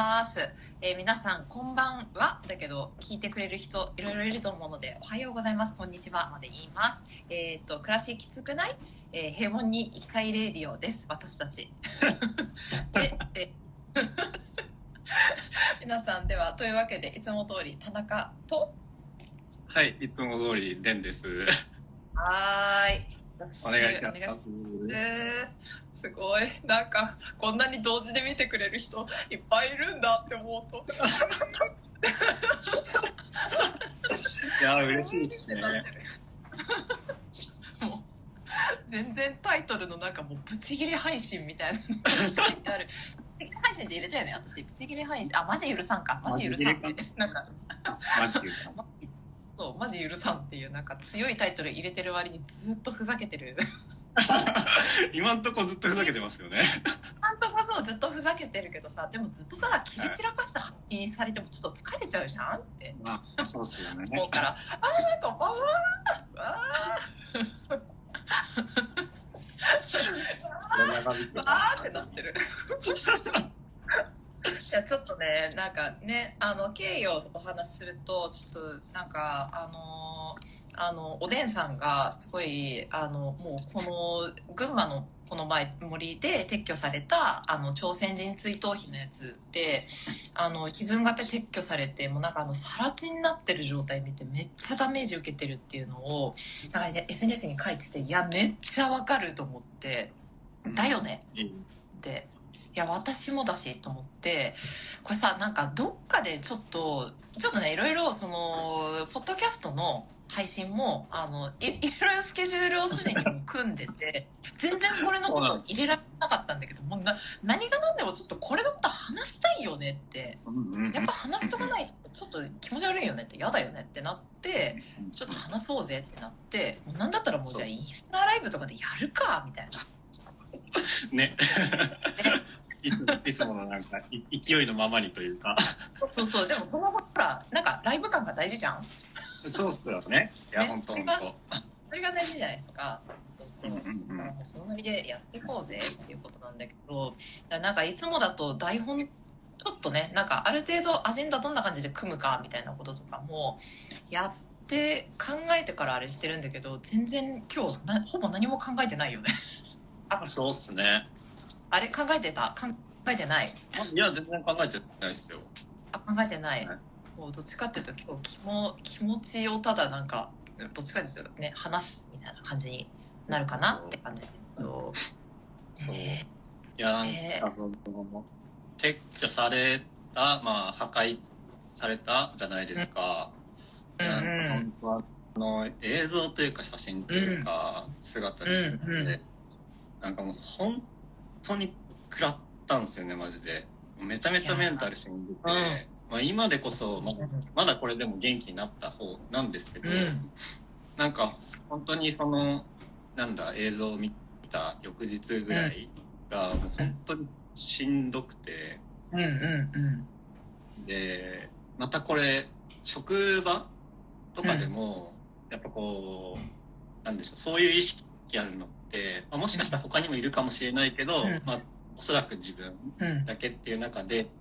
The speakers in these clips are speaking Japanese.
ます。えー皆さん、こんばんは。だけど、聞いてくれる人、いろいろいると思うので、おはようございます。こんにちは。まで言います。えっ、と、暮らしきつくない、えー平凡に生きたいレディオです。私たち。で、で 皆さんでは、というわけで、いつも通り、田中と、はい、いつも通り、デンです。はーい。お願いします。えー、すごい。なんかこんなに同時で見てくれる人いっぱいいるんだって思うと。いや、嬉しいですね。もう全然タイトルのなんかもうブチギレ配信みたいな。のが書いてあるブチギレ配信で入れたよね私。ブチギレ配信。あマジ許さんか。マジ許さんって。なんか。マジで。そうマジ許さんっていうなんか強いタイトル入れてる割にずっとふざけてる 今んとこずっとふざけてますよね。なんとかそうずっとふざけてるけどさでもずっとさ切り散らかした発信されてもちょっと疲れちゃうじゃんってまあ、そうっすよね。思うから、あーなんかわーわー わーってなってる。いやちょっとねなんかねあの経緯をお話しするとちょっとなんかあのあのおでんさんがすごいあのもうこの群馬のこの前森で撤去されたあの朝鮮人追悼碑のやつであの自分が撤去されてもうなんかあの更地になってる状態見てめっちゃダメージ受けてるっていうのをなんか、ね、SNS に書いてていやめっちゃわかると思ってだよね。っていや私もだしと思ってこれさなんかどっかでちょっとちょっとねいろいろそのポッドキャストの配信もあのいいろいろスケジュールをすでに組んでて全然これのこと入れられなかったんだけどもうな何が何でもちょっとこれのこと話したいよねってやっぱ話しとかないとちょっと気持ち悪いよねって嫌だよねってなってちょっと話そうぜってなってもうなんだったらもうじゃあインスタライブとかでやるかみたいな。ね。いついつものなんか、い勢いのままにというか。そうそう、でもそのほら、なんかライブ感が大事じゃん？そうっすよね。いや、ねほんとほんそれと。それが大事じゃないですか。そうそう。そのノリでやっていこうぜっていうことなんだけど、だなんかいつもだと台本、ちょっとね、なんかある程度アジェンダどんな感じで組むかみたいなこととかもやって考えてからあれしてるんだけど、全然今日なほぼ何も考えてないよね。そうっすね。あれ考えてた？考えてない？いや、全然考えてないっすよ。あ考えてない、はい。もうどっちかっていうと結構気も気持ちをただなんかどっちかっていうとね話すみたいな感じになるかなって感じだけど。そう。ね。いや、なんか、その、撤去された、まあ、破壊されたじゃないですか。うんうん。なんか本当はあの、映像というか写真というか、姿で、うんうん。なんかもう本当に食らったんですよね、マジで。めちゃめちゃメンタルしんどくて、いやまあ今でこそ、ままだこれでも元気になった方なんですけど、うん。なんか本当にその、なんだ、映像を見た翌日ぐらいが、もう本当にしんどくて、うんうんうん。で、またこれ、職場とかでも、やっぱこう、なんでしょう、そういう意識あるのって、まあ、もしかしたら他にもいるかもしれないけど、うん。まあ、おそらく自分うん。だけっていう中で、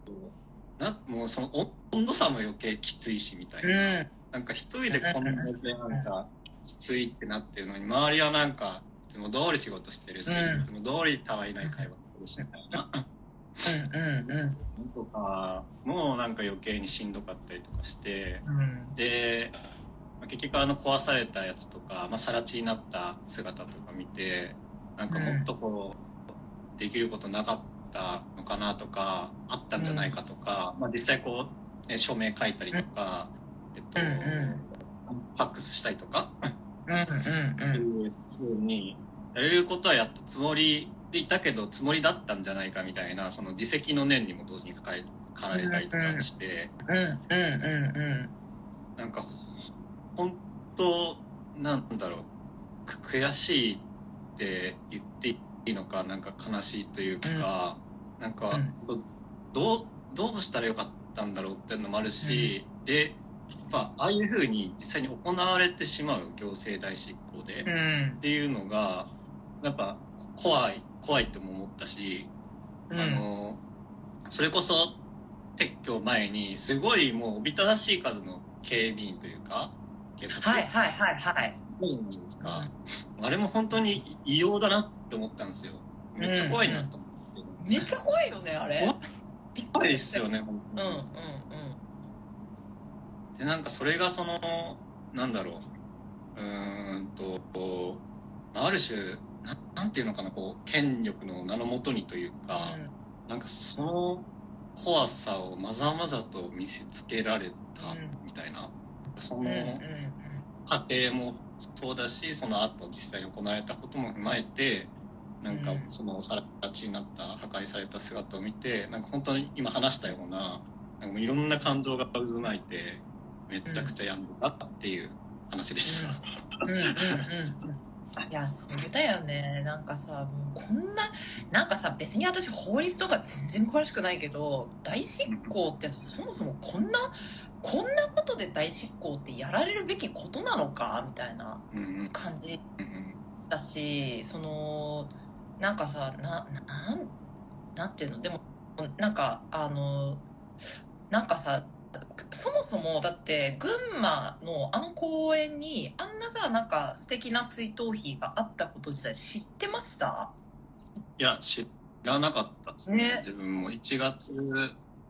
なもうそのお温度差も余計きついしみたいな。うん。なんか一人でこんなになんかきついってなってるのに、周りはなんか、いつも通り仕事してるし、うん。いつも通りたわいない会話してるし、みたいな。うんうんとか、もうなんか余計にしんどかったりとかして、うん。で、まあ結局あの壊されたやつとか、まあ、更地になった姿とか見て、なんかもっとこう、できることなかったのかなとか、あったんじゃないかとか、まあ実際こう、ね、署名書いたりとか、えっと、うんうん。ファックスしたりとか、うんうんうん。いうふうに、やれることはやったつもりでいたけど、つもりだったんじゃないかみたいな、その自責の念にも同時に書かかれたりとかして、うんうんうん。なんか、本当、なんだろう、く悔しいって言っていいのか、なんか悲しいというか、なんか、どう、どうしたらよかったんだろうっていうのもあるし、で、やっぱ、ああいうふうに実際に行われてしまう行政代執行で、うん。うんっていうのが、やっぱ、怖い、怖いっても思ったし、うん。あの、それこそ、撤去前に、すごいもうおびただしい数の警備員というか、警察はいはいはいはい。そうじゃないですか。あれも本当に異様だなって思ったんですよ。めっちゃ怖いなと思って。めっちゃ怖いよね、あれ。怖びっ怖いでくりした。すよね、本当にうんうんで、なんかそれがその、なんだろう、うーんと、ある種、ななんていうのかな、こう、権力の名のもとにというか、うん。なんかその怖さをまざまざと見せつけられたうんみたいな、うんうんうん過程もそうだし、その後実際に行われたことも踏まえて、なんかうん。そのさら地になった、破壊された姿を見て、なんか本当に今話したような、なんかいろんな感情が渦巻いて、めちゃくちゃ病んでたっていう話でした。いやそれだよね。なんかさもうこんななんかさ別に私法律とか全然詳しくないけど大執行ってそもそもこんなこんなことで大執行ってやられるべきことなのか？みたいな感じだしそのなんかさななんなんていうの？でもなんかあのなんかさそもそもだって群馬のあの公園にあんなさなんか素敵な追悼碑があったこと自体知ってました？いや、知らなかったですね。ね。自分も。1月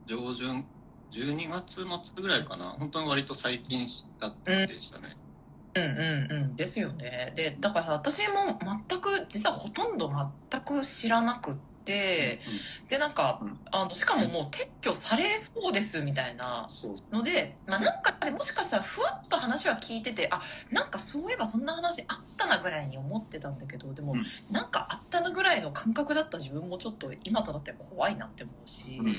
上旬、12月末ぐらいかな。本当に割と最近知ったってでしたね。うんうんうん。ですよね。でだからさ私も全く実はほとんど全く知らなくってでなんかうん。あのしかももう撤去されそうですみたいな。ので、まあ、なんかねもしかしたらふわっと話は聞いててあなんかそういえばそんな話あったなぐらいに思ってたんだけどでも、うん。なんかあったなぐらいの感覚だった自分もちょっと今となっては怖いなって思うし、うんうん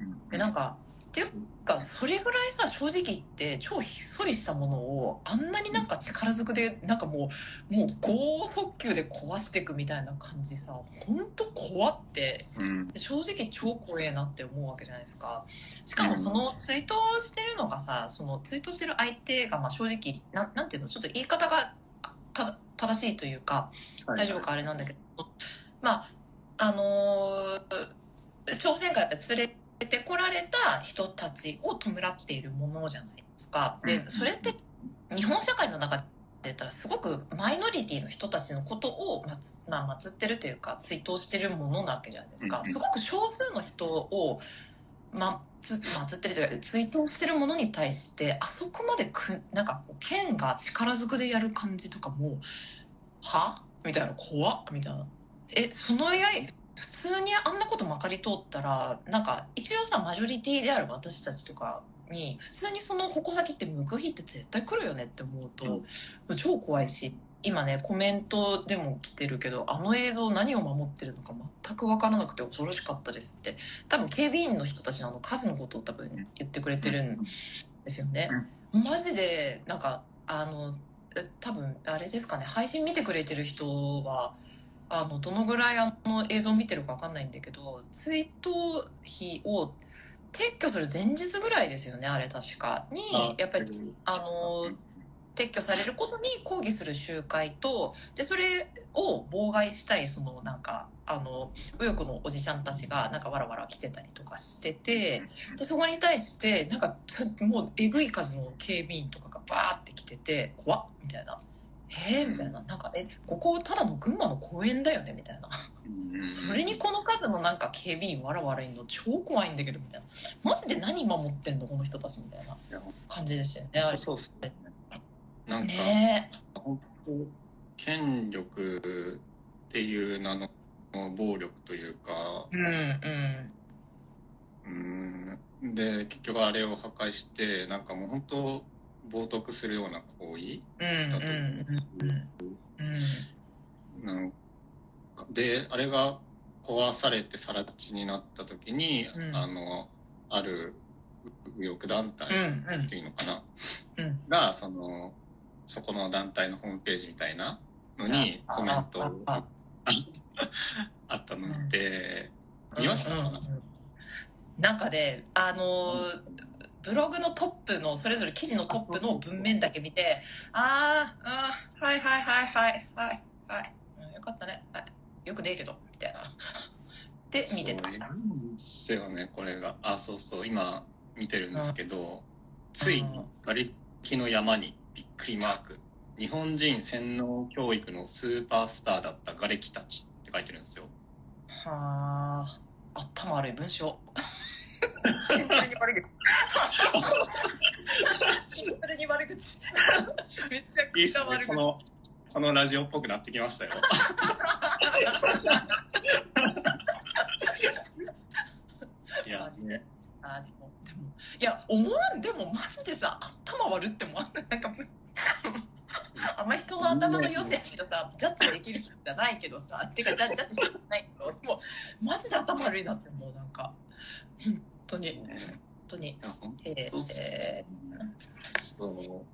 うん。でなんかっていうかそれぐらいさ正直言って超ひっそりしたものをあんなになんか力ずくでなんかもうもう剛速球で壊していくみたいな感じさほんと怖って。うん。正直超怖えなって思うわけじゃないですか。しかもそのツイートしてるのがさそのツイートしてる相手がまあ正直なんなんていうの？ちょっと言い方があた正しいというか大丈夫かあれなんだけど。まああのー朝鮮からや連れてこられた人たちを弔っているものじゃないですか。でうん。それって日本社会の中で言ったらすごくマイノリティの人たちのことをまつ、まあ、祀ってるというか追悼してるものなわけじゃないですか。うんすごく少数の人をまつ祀ってるというか追悼してるものに対してあそこまでくなんかこう剣が力ずくでやる感じとかもは？みたいな怖っ？みたいな。えその AI 普通にあんなことまかり通ったらなんか一応さマジョリティである私たちとかに普通にその矛先って向く日って絶対来るよねって思うと、超怖いし今ねコメントでも来てるけどあの映像何を守ってるのか全く分からなくて恐ろしかったですって多分警備員の人たちのあの数のことを多分言ってくれてるんですよね、マジでなんかあのえ多分あれですかね配信見てくれてる人はあのどのぐらいあの映像見てるか分かんないんだけど追悼碑を撤去する前日ぐらいですよねあれ確か。にやっぱりあの撤去されることに抗議する集会とでそれを妨害したいそのなんかあの右翼のおじちゃんたちがなんかわらわら来てたりとかしててでそこに対してなんかもうえぐい数の警備員とかがバーって来てて怖っみたいな。えー、みたいな。なんかえここただの群馬の公園だよねみたいな。それにこの数のなんか警備員わらわらいんの超怖いんだけどみたいな。マジで何守ってんのこの人たちみたいな。感じでしたよね。あれそうっすね。なんか、ね。本当権力っていう名の暴力というか、えうんうん。うん、で、結局あれを破壊して、なんかもう本当、冒涜するような行為うんだと思う。で、あれが壊されて更地になった時に、うん。あの、ある右翼団体うんうんっていうのかな、うんが、その、そこの団体のホームページみたいなのにあコメントああったので、見ましたうんうん。なんかねあのーブログのトップのそれぞれ記事のトップの文面だけ見てあーあーはいはいはいはいはいはい、うんよかったね、はい、よくねえけどみたいな って見てた。そうなんですよね、これが。あ、そうそう、今見てるんですけど、ついに瓦礫の山にびっくりマーク。日本人洗脳教育のスーパースターだった瓦礫たちって書いてるんですよ。はあ、頭悪い文章。シンプルに悪口。シンプルに悪口。めちゃいいっすねくちゃ悪、口。この、このラジオっぽくなってきましたよ。いや、ね、あでも、でも、いや、思わん、でもマジでさ、頭悪って思わん。なんか、あまり人の頭の良さしかさ、ジャッジできる人じゃないけどさ、てか、ジャッジしてないけど、でも、マジで頭悪いなって思う、なんか。本当に、本当に。え当っすねー、そう。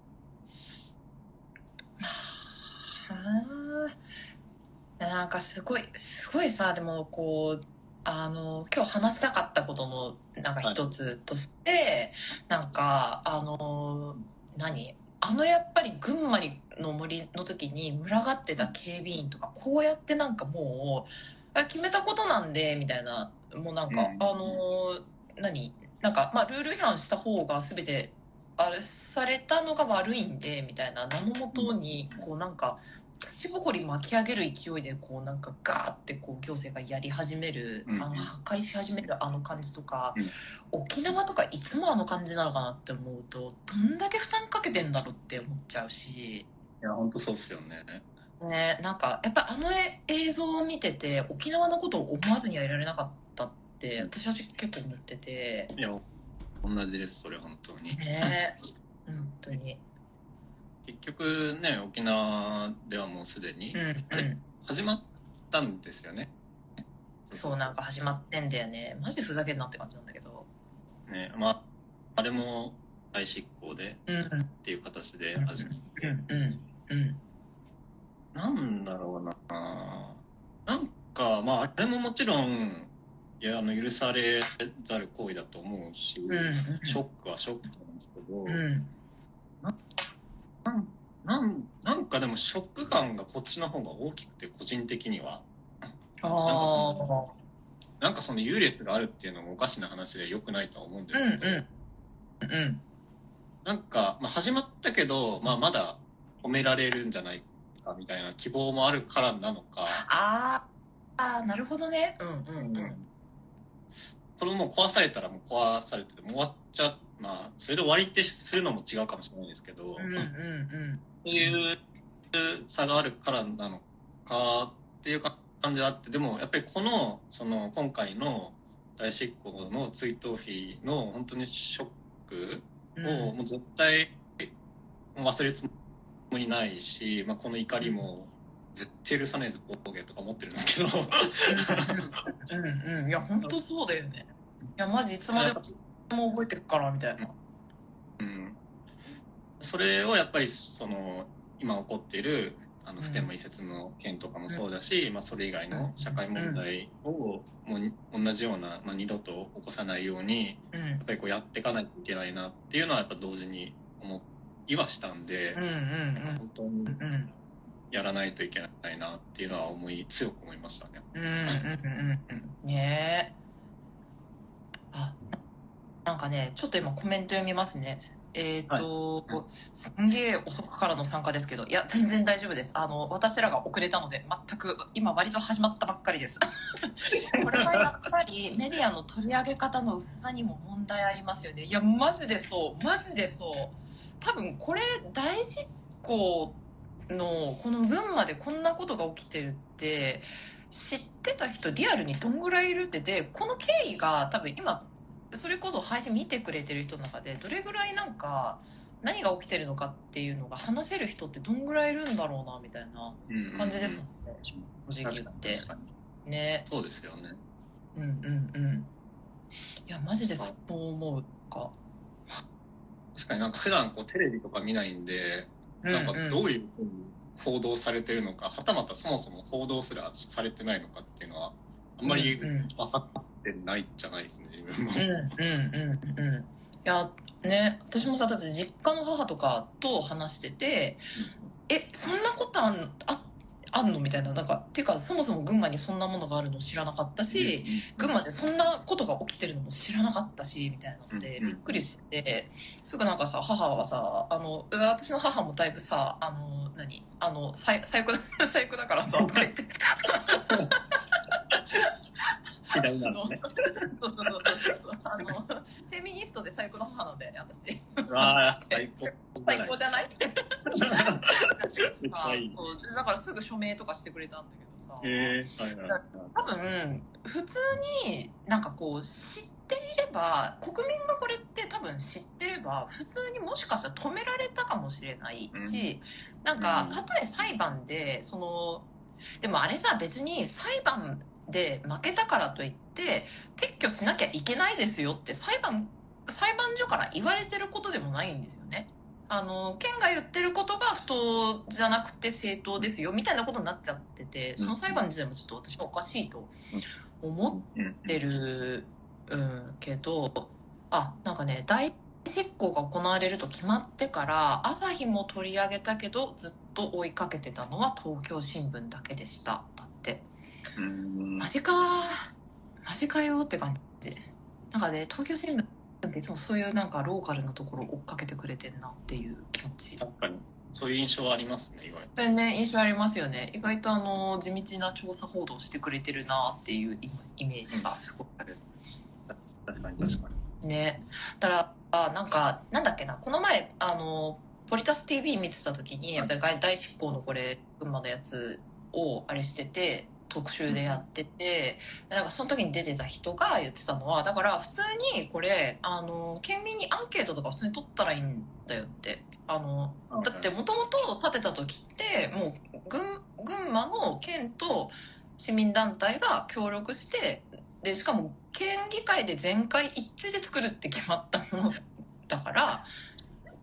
はあ。なんかすごい、すごいさ、でもこう、あの、今日話したかったことの、なんか一つとして、なんか、あの、何？あのやっぱり群馬にの森の時に群がってた警備員とか、こうやってなんかもう、あ決めたことなんで、みたいな、もうなんか、うんあの、何？なんか、まあ、ルール違反した方が全て、あれされたのが悪いんで、みたいな、名のもとに、こうなんか、土ぼこり巻き上げる勢いで、こうなんかガーってこう行政がやり始める、うん。あの破壊し始めるあの感じとか、うん。沖縄とかいつもあの感じなのかなって思うと、どんだけ負担かけてんだろうって思っちゃうし、いや、本当そうっすよね。ね、なんか、やっぱあのえ映像を見てて、沖縄のことを思わずにはいられなかったって、私は結構思ってて、いや、同じです、それ、本当に。ね、本当に。結局ね、沖縄ではもうすでにうん、うん。始まったんですよね。そう、なんか始まってんだよね。マジふざけんなって感じなんだけど。ね、まあ、あれも大執行でうん、うん、っていう形で始めて、うん、うん、うん。なんだろうな。なんか、まあ、あれももちろん、いや、あの、許されざる行為だと思うし、うん、うん。ショックはショックなんですけど、うん。なんなんかでもショック感がこっちの方が大きくて、個人的には。ああ。なんかその優劣があるっていうのもおかしな話で良くないとは思うんでうん、すけど、うん。うん。なんか、まあ、始まったけど、まあ、まだ褒められるんじゃないかみたいな希望もあるからなのか、あーあー、なるほどね。うん、うん、うん。これも壊されたらもう壊されて、もう終わっちゃ、まあ、それで終わりってするのも違うかもしれないですけど、うん、うん、うん。そういう差があるからなのかっていう感じはあって、でもやっぱりこの、その今回の大執行の追悼日の本当にショックをもう絶対忘れるつもりないし、まあ、この怒りも絶対許さねえぞ、ボケとか思ってるんですけど、うん、うん。いや、本当そうだよね。いや、マジいつまでも覚えてるから、みたいな。うん、それをやっぱりその今起こっているあの普天間移設の件とかもそうだし、まあ、それ以外の社会問題をもう同じような、まあ、二度と起こさないようにうんやっ。ぱりこうやっていかないといけないなっていうのはやっぱ同時に思いはしたんで、うん、うん、本当にうん。うん。やらないといけないなっていうのは思い強く思いましたね。うんうんうんうん。ねえ。あなんかねちょっと今コメント読みますね。えっ、と、すんげえ遅くからの参加ですけど。いや全然大丈夫です。あの私らが遅れたので全く今割と始まったばっかりです。これはやっぱりメディアの取り上げ方の薄さにも問題ありますよね。いやマジでそう。マジでそう。多分これ大実行のこの群馬でこんなことが起きてるって知ってた人リアルにどんぐらいいるってでこの経緯が多分今それこそ配信見てくれてる人の中でどれぐらいなんか何が起きてるのかっていうのが話せる人ってどんぐらいいるんだろうなみたいなうん感じですもんね正直確かに言ってね。そうですよね。うんうんうん。いやマジでそう思うか。確かになんか普段こうテレビとか見ないんで、うんなんかうん。どういうふうに報道されてるのか、はたまたそもそも報道すらされてないのかっていうのは、あんまり分かってないじゃないですね、自分も。うんうんうんうん。いやね私もさだって実家の母とかと話しててえそんなことあんああんの？みたいな。なんかっていうかそもそも群馬にそんなものがあるの知らなかったし、群馬でそんなことが起きてるのも知らなかったしみたいなのでうん。びっくりしてすぐなんかさ母はさあの私の母もだいぶさあの何あの最最悪だ 最悪だからさとか言って 左なのね。そうそうそうそうあのフェミニストで最高の母なんだよね私ああ、最高。最高じゃない？めっちゃいい。そうでだからすぐ署名とかしてくれたんだけどさ、ええはいはいはい。多分普通になんかこう知っていれば国民がこれって多分知ってれば普通にもしかしたら止められたかもしれないし、なんかうんたとえ裁判でそのでもあれさ別に裁判で負けたからといって撤去しなきゃいけないですよって裁判裁判所から言われてることでもないんですよね。あの県が言ってることが不当じゃなくて正当ですよみたいなことになっちゃっててその裁判自体もちょっと私はおかしいと思うん。ってる、うん、けどあなんかね大執行が行われると決まってから朝日も取り上げたけどずっと追いかけてたのは東京新聞だけでした。だうん。マジか。ーマジかよって感じ。なんかね東京新聞っていつもそういうなんかローカルなところを追っかけてくれてんなっていう気持ち。確かに。そういう印象はありますね、言われて。それね印象ありますよね。意外とあの地道な調査報道してくれてるなっていうイイメージがすごくある。確かに確かに。ね。だからあなんかなんだっけなこの前あのポリタス TV 見てた時にやっぱり大執行のこれ群馬のやつをあれしてて特集でやっててなんかその時に出てた人が言ってたのはだから普通にこれあの県民にアンケートとか普通に取ったらいいんだよって。あのだってもともと建てた時ってもう群群馬の県と市民団体が協力してでしかも県議会で全会一致で作るって決まったものだから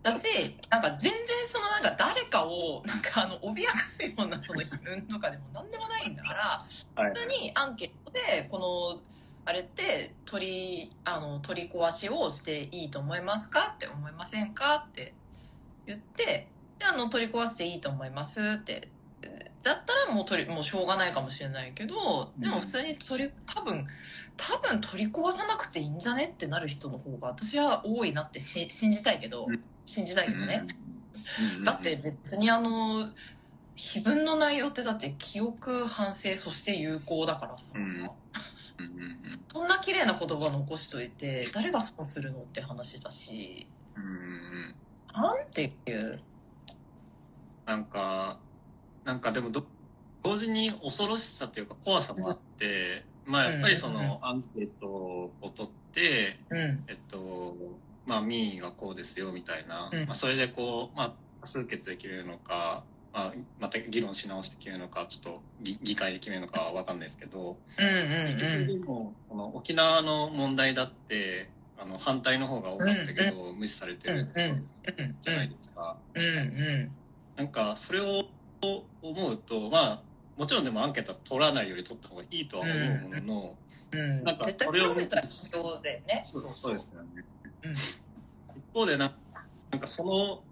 だしなんか全然そのなんか誰かをなんかあの脅かすようなその批判とかでも何でもないんだからはい普通にアンケートでこのあれって取りあの取り壊しをしていいと思いますかって思いませんかって言ってであの取り壊していいと思いますって。だったらもう取りもうしょうがないかもしれないけどでも普通に取り多分多分取り壊さなくていいんじゃねってなる人の方が私は多いなってし信じたいけど。うん。信じたいけどね。うん。だって、別にあの碑文の内容ってだって記憶反省そして有効だからさ、うん。うんうんそんな綺麗な言葉残しといて誰が損するのって話だし。うんうんなんていう？なんか、なんかでもど、同時に恐ろしさというか怖さもあって、まあやっぱりそうんうんのアンケートを取って、うん。えっと、まあ民意がこうですよみたいな、うん。まあそれでこう、まあ多数決で決めるのか、まあまた議論し直して決めるのか、ちょっと議議会で決めるのかはわかんないですけど、うんうん。も、この沖縄の問題だって、あの反対の方が多かったけど、無視されてるうんうんじゃないですか。うんうんなんか、それを思うと、まあ、もちろんでもアンケートは取らないより取った方がいいとは思うものの、うんなんか絶対それをプロセスは必要だよねそうそうですよね。うん。一方でな、なんかその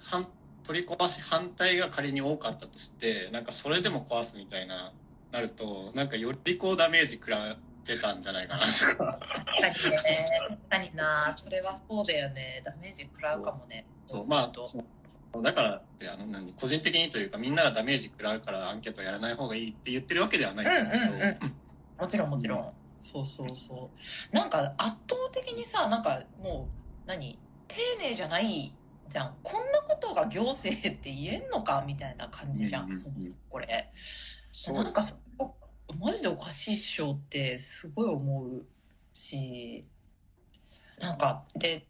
反取り壊し反対が仮に多かったとして、なんかそれでも壊すみたいな、なると、なんかよりこうダメージ食らってたんじゃないかなとか。確かにね。確かにな。それはそうだよね。ダメージ食らうかもね。そう、まあと、そう。だからって、あの、何、個人的にというか、みんながダメージ食らうからアンケートやらない方がいいって言ってるわけではないんですけど、うんうんうんもちろんもちろん、そうそうそう。なんか圧倒的にさなんかもう何丁寧じゃないじゃんこんなことが行政って言えんのかみたいな感じじゃん、うんうんこれ。なんかマジでおかしいっしょってすごい思うしなんかで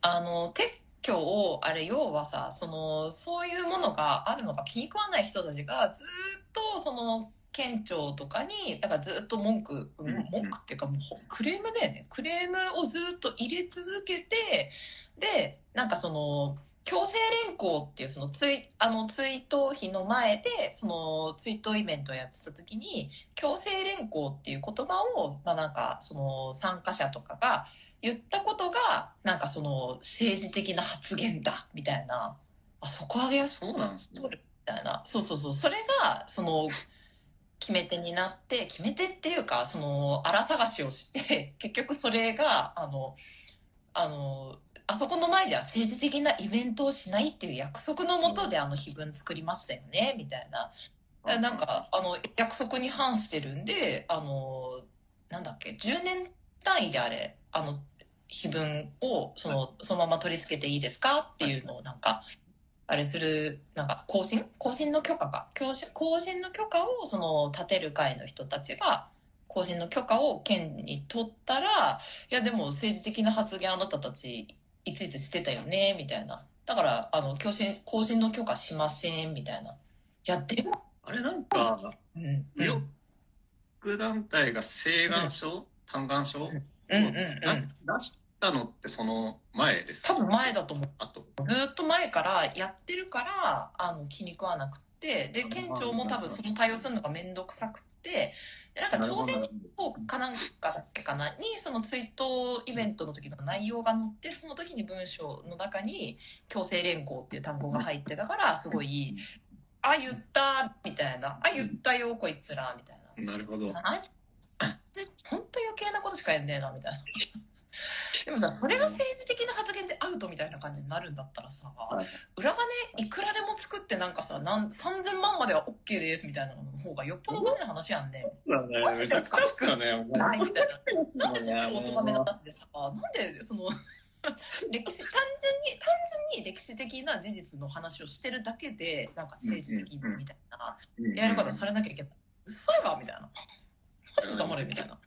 あの撤去をあれ要はさそのそういうものがあるのが気に食わない人たちがずっとその県庁とかにだからずっと文句、んうん文句っていうかもうほクレームだよねクレームをずっと入れ続けてでなんかその強制連行っていうそのツイあの追悼碑の前でその追悼イベントをやってた時に強制連行っていう言葉を、まあ、なんかその参加者とかが言ったことがなんかその政治的な発言だみたいなあ底上げやすそうなんですね。そうたいな。そうそうそう。それが、その、決め手になって、決め手っていうか、その、荒探しをして、結局それが、あの、あの、あそこの前では政治的なイベントをしないっていう約束のもとであの碑文作りましたよね、みたいな。なんか、あの、約束に反してるんで、あの、なんだっけ、10年単位であれ、あの、碑文を、その、そのまま取り付けていいですかっていうのをなんか、あれする、なんか、更新？更新の許可か。更新更新の許可を、その、立てる会の人たちが、更新の許可を県に取ったら、いや、でも政治的な発言あなたたち、いついつしてたよね、みたいな。だから、あの、更新、更新の許可しません、みたいな。いや、でも、あれなんか、うん、うん、よく団体が請願書、嘆願書？をうん、うん、うん。出したのってその前です多分前だと思う。あと。ずーっと前からやってるから、あの、気に食わなくって、で、県庁も多分その対応するのがめんどくさくって、で、なんか朝鮮法かなんかだっけかなに、その追悼イベントの時の内容が載って、その時に文章の中に、強制連行っていう単語が入ってたから、すごい、あ、言った、みたいな。あ、言ったよ、こいつら、みたいな。なるほど。本当余計なことしかやんねえなみたいな。でもさそれが政治的な発言でアウトみたいな感じになるんだったらさ、はい裏金いくらでも作ってなんかさなん3000万までは OK ですみたいなのの方がよっぽど大事な話やんね。そうだね。めちゃくちゃっすよね。ないみたいな。なんでねお咎めなしでさなんでその 歴史単純に単純に歴史的な事実の話をしてるだけでなんか政治的みたいなやり方されなきゃいけない。嘘やわみたいな。マジで黙れみたいな。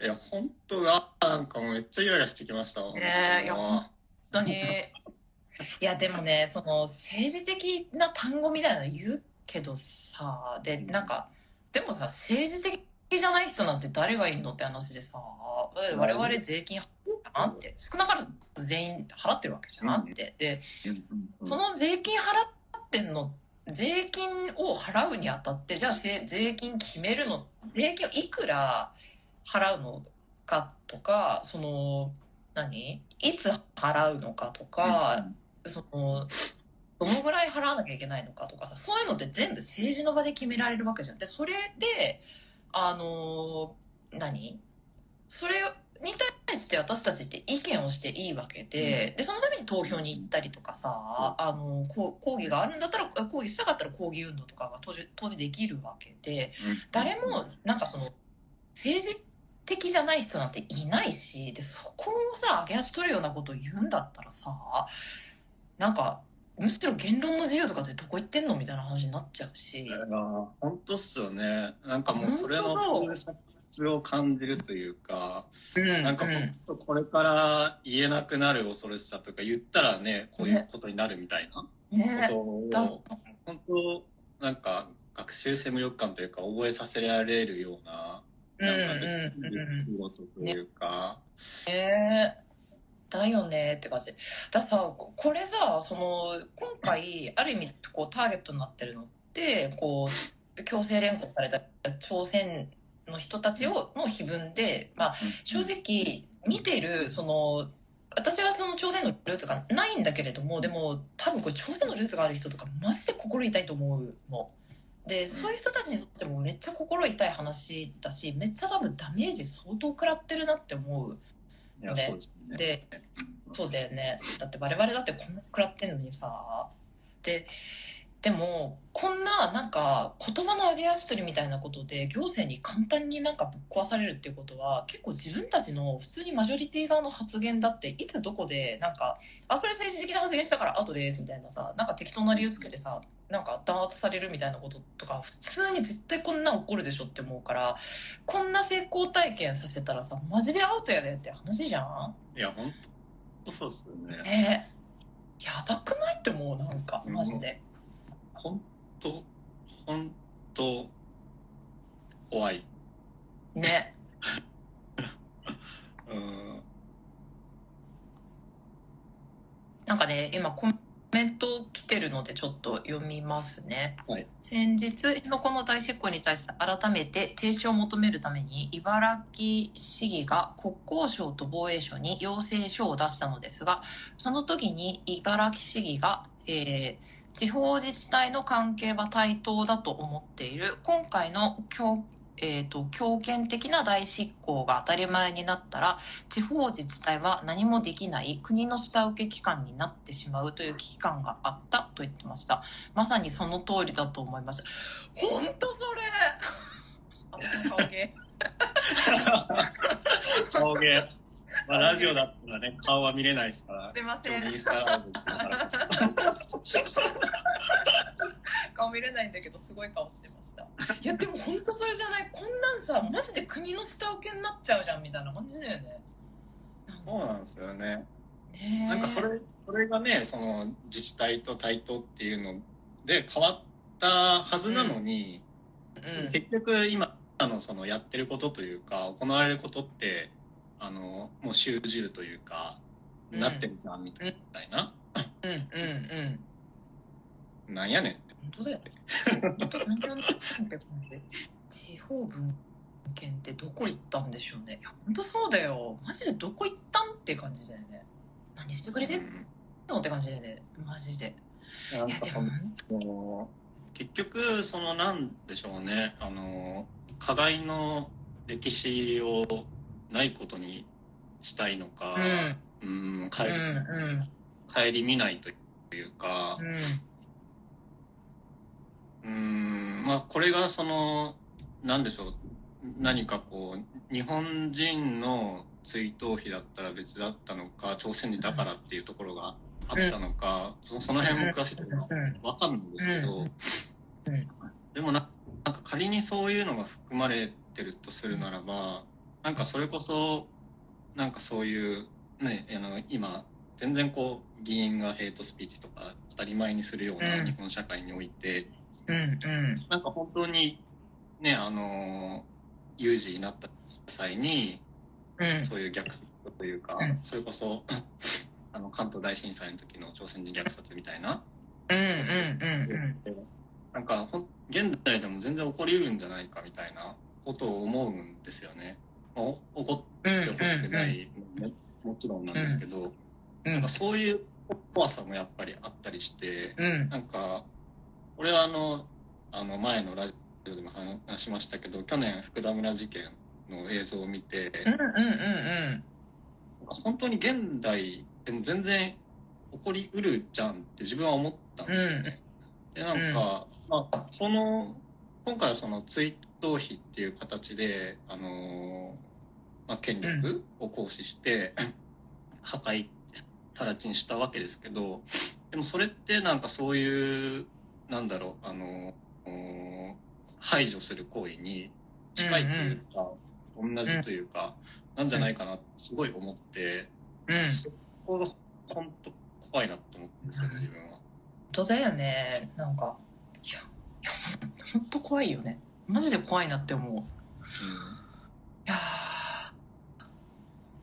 いや、本当が、なんかもうめっちゃイライラしてきましたわ。ねえいや本当に。いや、でもね、その、政治的な単語みたいなの言うけどさ、で、なんか、でもさ、政治的じゃない人なんて誰がいんのって話でさ、我々税金払ってるじゃんって、少なからず全員払ってるわけじゃんって。で、その税金払ってんの、税金を払うにあたって、じゃあせ税金決めるの、税金をいくら払うのかとか、その、何？いつ払うのかとか、その、どのぐらい払わなきゃいけないのかとかさ、そういうのって全部政治の場で決められるわけじゃん。で、それで、あの、何？それに対して私たちって意見をしていいわけで、で、そのために投票に行ったりとかさ、あの、抗議があるんだったら、抗議したかったら抗議運動とかが当時当時できるわけで、誰も、なんかその、政治的じゃない人なんていないし、で、そこをさ、上げ足取るようなことを言うんだったらさ、なんか、むしろ言論の自由とかってどこ行ってんのみたいな話になっちゃうし。本当っすよね。なんかもうそれの封殺を感じるというか、うん、なんかこれから言えなくなる恐ろしさとか言ったらね、こういうことになるみたいなね。ことを、本当なんか学習性無力感というか覚えさせられるような、なんかできる仕事というか。ねだよねって感じ。ださ、これさ、その、今回、ある意味、こう、ターゲットになってるのって、こう、強制連行された朝鮮の人たちを、の碑文で、まあ、正直、見てる、その、私はその朝鮮のルーツがないんだけれども、でも、多分これ朝鮮のルーツがある人とか、マジで心痛いと思うの。で、そういう人たちにとってもめっちゃ心痛い話だし、めっちゃ多分ダメージ相当食らってるなって思う。いや、そうですね。で、そうだよね。だって我々だってこんな食らってんのにさ。で、でも、こんな、なんか、言葉の上げ足取りみたいなことで、行政に簡単になんかぶっ壊されるっていうことは、結構自分たちの普通にマジョリティ側の発言だって、いつどこで、なんか、あ、それ政治的な発言したからアウトです、みたいなさ、なんか適当な理由つけてさ、なんか弾圧されるみたいなこととか、普通に絶対こんなん起こるでしょって思うから、こんな成功体験させたらさ、マジでアウトやでって話じゃん？いや、本当そうっすよね。ねやばくないって思う、なんか、マジで。本当本当怖い。ね。うん。なんかね、今コメント来てるのでちょっと読みますね。はい、先日、辺野古の大執行に対して改めて停止を求めるために、茨城市議が国交省と防衛省に要請書を出したのですが、その時に茨城市議が、えー地方自治体の関係は対等だと思っている。今回の強,、えーと、強権的な大執行が当たり前になったら、地方自治体は何もできない国の下請け機関になってしまうという危機感があったと言ってました。まさにその通りだと思います。本当それ芸。顔芸。まあ、ラジオだったらね、顔は見れないですから。すいません。インスタライブ顔見れないんだけど、すごい顔してました。いや、でも本当それじゃない？こんなんさ、マジで国の下請けになっちゃうじゃん、みたいな感じだよね。そうなんですよね。ねなんかそれ、それがね、その自治体と対等っていうので変わったはずなのに、うんうん、結局今のそのやってることというか、行われることって、あの、もう習じるというか、うん、なってるじゃんみたいな。うんうんうん。なんやねんって。本当だよね。本当なんて地方文献ってどこ行ったんでしょうね。いや、本当そうだよ。マジでどこ行ったんって感じだよね。何してくれてんのって感じだよね。マジで。いや、でも、結局、その、なんでしょうね。あの、課題の歴史をないことにしたいのか、うん、うん帰り、うんうん、帰り見ないというか、うん、うんまあ、これがその、なんでしょう、何かこう、日本人の追悼碑だったら別だったのか、朝鮮人だからっていうところがあったのか、うん、その辺も詳しいところわかんないんですけど、でもななんか仮にそういうのが含まれてるとするならば、なんかそれこそ、なんかそういう、ね、あの、今、全然こう、議員がヘイトスピーチとか当たり前にするような日本社会において、うんうん、なんか本当に、ね、あの、有事になった際に、うん、そういう虐殺というか、うん、それこそ、あの、関東大震災の時の朝鮮人虐殺みたいな、うんうんうんうん、なんかほん、現代でも全然起こりうるんじゃないかみたいなことを思うんですよね。怒ってほしくない、もちろんなんですけど、なんかそういう怖さもやっぱりあったりして、なんか、俺はあの、あの前のラジオでも話しましたけど、去年福田村事件の映像を見て、本当に現代でも全然起こりうるじゃんって自分は思ったんですよね。で、なんか、まあ、その、今回はその追悼碑っていう形で、あのまあ、権力を行使して、破壊、直ちにしたわけですけど、でもそれってなんかそういう、なんだろう、あの、排除する行為に近いというか、うんうん、同じというか、なんじゃないかなってすごい思って、うん、そこが本当怖いなと思ってんですよね、自分は。本当だよね。なんか、いや、本当怖いよね。マジで怖いなって思う。うん、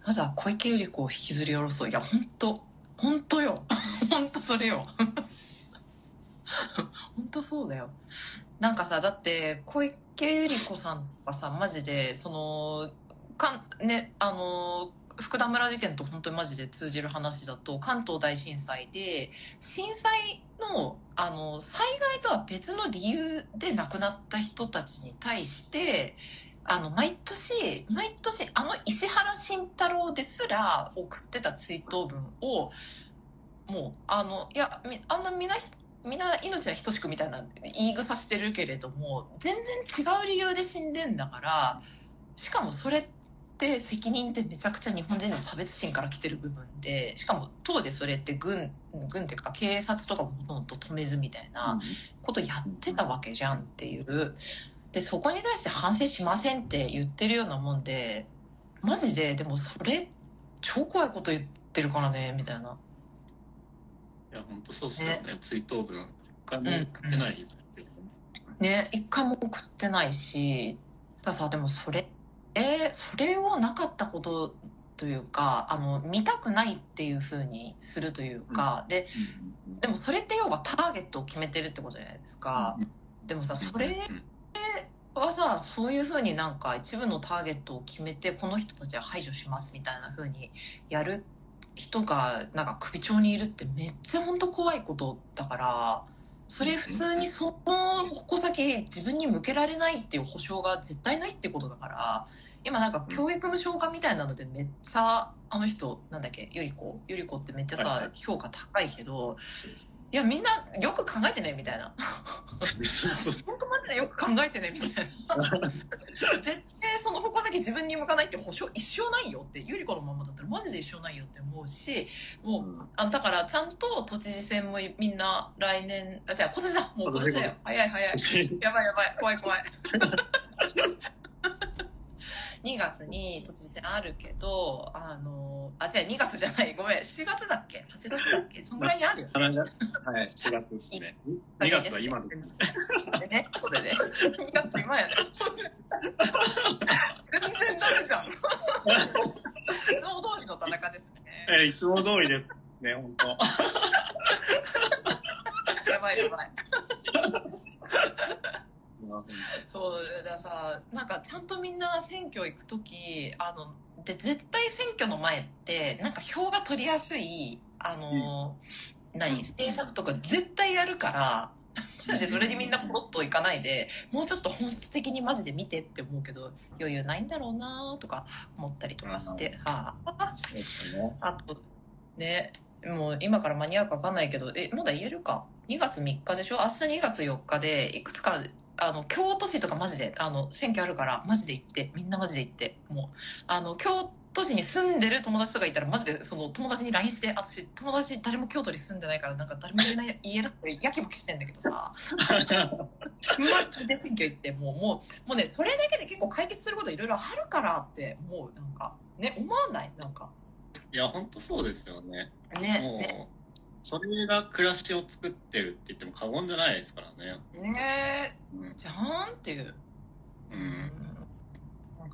まずは小池百合子を引きずり下ろそう。いや、ほんと、ほんとよ。ほんとそれよ。ほんとそうだよ。なんかさ、だって、小池百合子さんとかさ、マジで、その、かん、ね、あの、福田村事件と本当にマジで通じる話だと、関東大震災で、震災の、あの、災害とは別の理由で亡くなった人たちに対して、あの、毎年、毎年、あの石原慎太郎ですら送ってた追悼文を、もう、あの、いや、あんなみんな、命は等しくみたいな言い草してるけれども、全然違う理由で死んでんだから、しかもそれって責任ってめちゃくちゃ日本人の差別心から来てる部分で、しかも当時それって軍、軍っていうか警察とかもほとんど止めずみたいなことやってたわけじゃんっていう。で、そこに対して反省しませんって言ってるようなもんで、マジで、でもそれ、超怖いこと言ってるからね、みたいな。いや、本当そうっすよね。ね追悼文、一回も送ってない、うん、ね、一回も送ってないし、ださ、でもそれ、えー、それをなかったことというか、あの、見たくないっていうふうにするというか、うん、で、でもそれって要はターゲットを決めてるってことじゃないですか。でもさ、それ、はさそういうふうになんか一部のターゲットを決めてこの人たちは排除しますみたいなふうにやる人がなんか首長にいるってめっちゃ本当怖いことだからそれ普通にその矛先自分に向けられないっていう保証が絶対ないってことだから今なんか教育無償化みたいなのでめっちゃあの人なんだっけゆり子ゆり子ってめっちゃさ、評価高いけどいやみんなよく考えてねみたいな。本当マジでよく考えてねみたいな。絶対その矛先自分に向かないって保証一生ないよってゆり子のままだったらマジで一生ないよって思うしもうあだからちゃんと都知事選もみんな来年あじゃあ今年だもう今年だよ。早い早い。やばいやばい。怖い怖い2月に都知事選あるけどあのあ違う2月じゃない。ごめん。4月だっけ？8月だっけ？そのぐらいにあるよはい、4月ですね。2月は今です。でねそうでね。2月今やね。全然ダメじゃん。いつも通りの田中ですね。えーいつも通りですね、本当。やばいやばいそうだからさなんかちゃんとみんな選挙行く時あので絶対選挙の前ってなんか票が取りやすいあの、何政策とか絶対やるからマジでそれにみんなポロッといかないでもうちょっと本質的にマジで見てって思うけど余裕ないんだろうなとか思ったりとかして、はあ。ね。あとねもう今から間に合うか分かんないけどえまだ言えるか？2月3日でしょ？明日2月4日でいくつかあの京都市とかマジであの選挙あるからマジで行ってみんなマジで行ってもうあの京都市に住んでる友達とかいたらマジでその友達に LINE して私友達誰も京都に住んでないからなんか誰も言えない言えなくてやきもきしてんだけどさ。マジで選挙行ってもうもうもうねそれだけで結構解決することいろいろあるからってもうなんかね思わない？なんか。いや、本当そうですよね。ねねそれが暮らしを作ってるって言っても過言じゃないですからね。ねうんえ。じゃーんっていう。うん。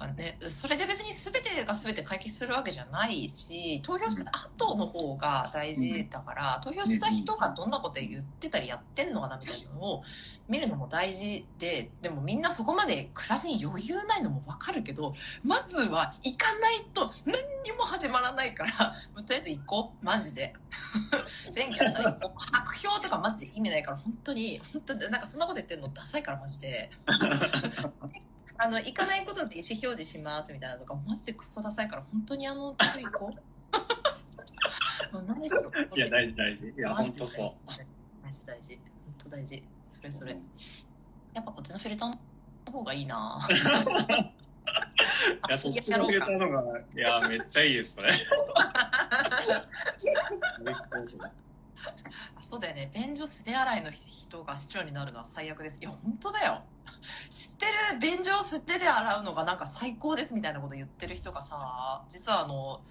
かね、それで別に全てが全て解決するわけじゃないし、投票した後の方が大事だから、投票した人がどんなこと言ってたりやってんのかなみたいなのを見るのも大事で、でもみんなそこまで暮らしに余裕ないのもわかるけど、まずは行かないと何にも始まらないから、とりあえず行こう。マジで。選挙したら。白票とかマジで意味ないから、本当に、本当に、なんかそんなこと言ってんのダサいからマジで。あの、行かないことで意思表示しますみたいなのとか、マジでクソダサいから、本当にあの、ちょっと行こう。もう何しろ。いや、大事大事。いや、本当そう。大事大事。本当大事。それそれ。やっぱこっちのフィルターの方がいいな いや、そっちのフィルターの方が、いや、めっちゃいいです、それ。あ そうだよね。便所素手洗いの人が市長になるのは最悪です。いや、本当だよ。知ってる？便所を素手で洗うのがなんか最高ですみたいなこと言ってる人がさ、実はあの、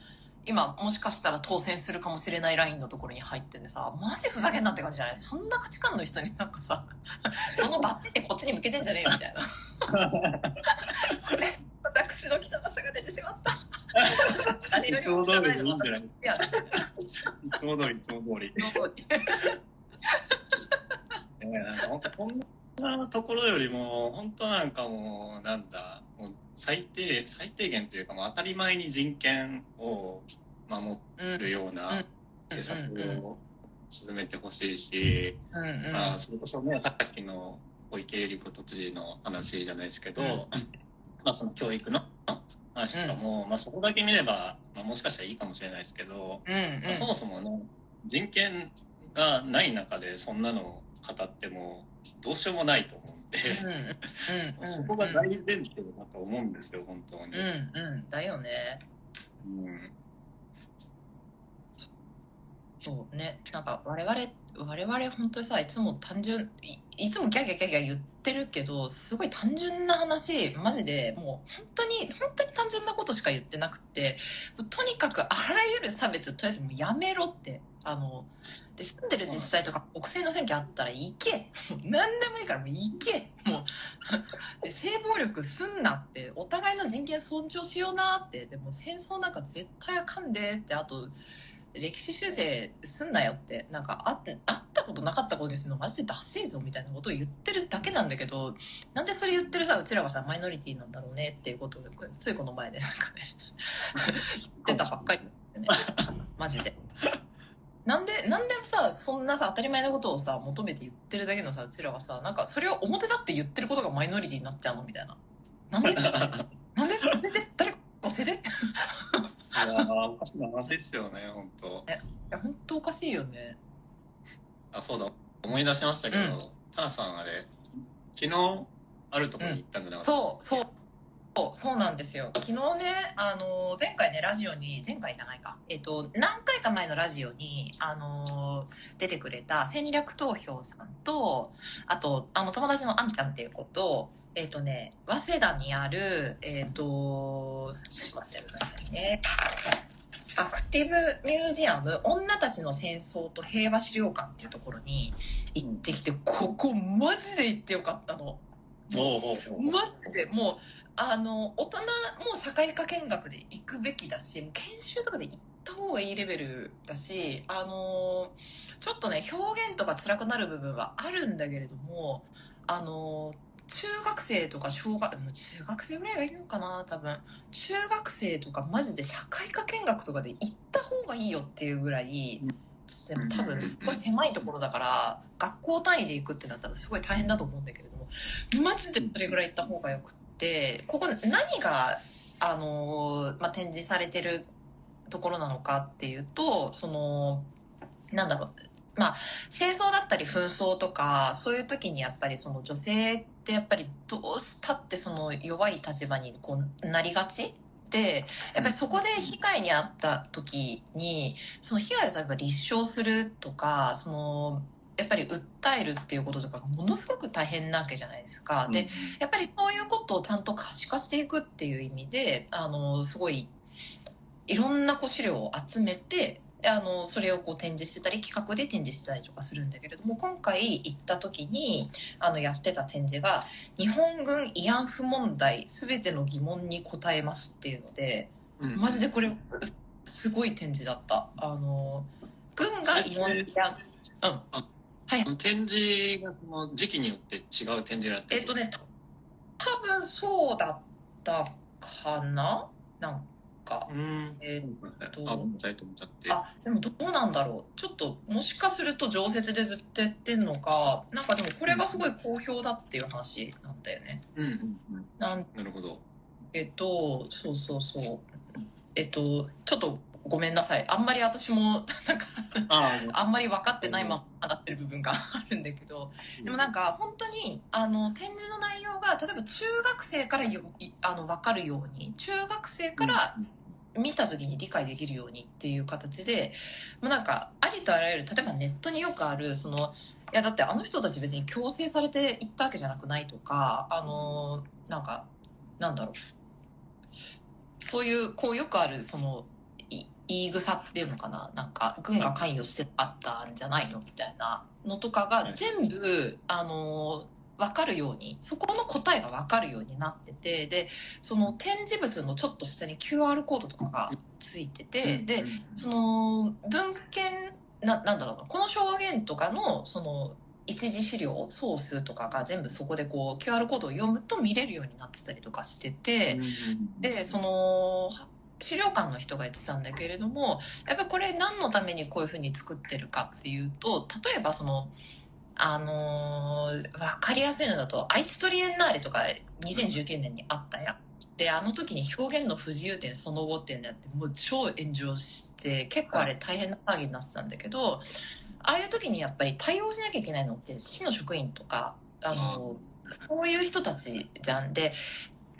今もしかしたら当選するかもしれないラインのところに入ってんでさ、マジふざけんなって感じじゃない？そんな価値観の人になんかさ、そのバッチってこっちに向けてんじゃねえよみたいな。私の汚さが出てしまった。いつも通りでいいんじゃないいつも通り、いつも通り。その通りいやなんか本当こんなところよりも、本当なんかもう、なんだ、もう最低、最低限というか、もう当たり前に人権を守うんるよううんな政策を進めてほしいし、うんうん。まあ、それこそね、さっきの小池百合子都知事の話じゃないですけど、うんまあその教育の話とかも、まあそこだけ見れば、まあもしかしたらいいかもしれないですけど、うんうん。まあそもそもね、人権がない中でそんなのを語ってもどうしようもないと思うんで、うんうんうん そこが大前提だと思うんですよ、本当に。うんうん。だよね。うん。そうね。なんか我々我々本当にさいつも単純いいつもギャギャギャギャ言ってるけどすごい単純な話マジでもう本当に本当に単純なことしか言ってなくてとにかくあらゆる差別とりあえずもうやめろってあので住んでる自治体とか国政の選挙あったら行け。何でもいいからもう行け。もうで性暴力すんなってお互いの人権尊重しようなってでも戦争なんか絶対あかんでってあと歴史修正すんなよって。なんかああったことなかったことにするのマジでダセえぞみたいなことを言ってるだけなんだけどなんでそれ言ってるさうちらがさマイノリティなんだろうねっていうことをついこの前でなんかね 言ってたばっかり。で ねマジで。なんで、なんでさ、そんなさ、当たり前のことをさ、求めて言ってるだけのさ、うちらはさ、なんか、それを表立って言ってることがマイノリティになっちゃうのみたいな。なんで？なんで？教えて誰か教えていやーおかしな話ですよね、本当。いや、本当おかしいよね。あ、そうだ。思い出しましたけど、うんタナさんあれ、昨日、あるところに行ったんじゃなかった、そう、そう。そうそうなんですよ昨日ね、あの前回ねラジオに前回じゃないか、えっと何回か前のラジオに、あの出てくれた戦略投票さんとあとあの友達のあんちゃんっていう子とえっ、とね早稲田にあるえっ、とちょっと待ってくださいねアクティブミュージアム女たちの戦争と平和資料館っていうところに行ってきてここマジで行ってよかったの。マジでもうあの大人も社会科見学で行くべきだし研修とかで行った方がいいレベルだしあのちょっとね表現とか辛くなる部分はあるんだけれどもあの中学生とか小学中学生ぐらいがいいのかな多分。中学生とかマジで社会科見学とかで行った方がいいよっていうぐらいでも多分すごい狭いところだから学校単位で行くってなったらすごい大変だと思うんだけれどもマジでそれぐらい行った方がよくってここ何が、あのまあ、展示されてるところなのかっていうとそのなんだろうまあ戦争だったり紛争とかそういう時にやっぱりその女性ってやっぱりどうしたってその弱い立場にこうなりがち？でやっぱりそこで被害に遭った時にその被害を例えば立証するとかそのやっぱり訴えるっていうこととかがものすごく大変なわけじゃないですか。でやっぱりそういうことをちゃんと可視化していくっていう意味であのすごいいろんなこう資料を集めてあのそれをこう展示してたり企画で展示してたりとかするんだけれども今回行った時にあのやってた展示が「日本軍慰安婦問題すべての疑問に答えます」っていうのでうん。マジでこれすごい展示だった。あの軍が慰安婦。うん。はい。展示がその時期によって違う展示がやってるえっとね、た多分そうだったかな？なんか。うんえとあごめんなさいと思っちゃってあ、でもどうなんだろう。ちょっと、もしかすると常設でずっとやってんのか、なんかでもこれがすごい好評だっていう話なんだよね。うんうんうんなんなるほどえっと、そうそうそう。えっと、ちょっとごめんなさい。あんまり私も、なんか、ああんまり分かってないままなってる部分があるんだけど、でもなんか本当にあの展示の内容が例えば中学生からよいあの分かるように中学生から見た時に理解できるようにっていう形でもうなんかありとあらゆる例えばネットによくあるそのいやだってあの人たち別に強制されて行ったわけじゃなくないとかあのなんかなんだろう。そういうこうよくあるそのい言い草っていうのかな？なんか軍が関与してあったんじゃないの？みたいな。のとかが全部、あの分かるようにそこの答えが分かるようになっててでその展示物のちょっと下に QR コードとかがついててでその文献ななんだろうなこの証言とかのその一次資料ソースとかが全部そこでこう QR コードを読むと見れるようになってたりとかしてて。でその資料館の人が言ってたんだけれどもやっぱりこれ何のためにこういうふうに作ってるかっていうと例えばそのあのー、分かりやすいのだと愛知トリエンナーレとか2019年にあったやん。であの時に表現の不自由点その後っていうのやってもう超炎上して結構あれ大変な騒ぎになってたんだけどああいう時にやっぱり対応しなきゃいけないのって市の職員とかあのそういう人たちじゃん。で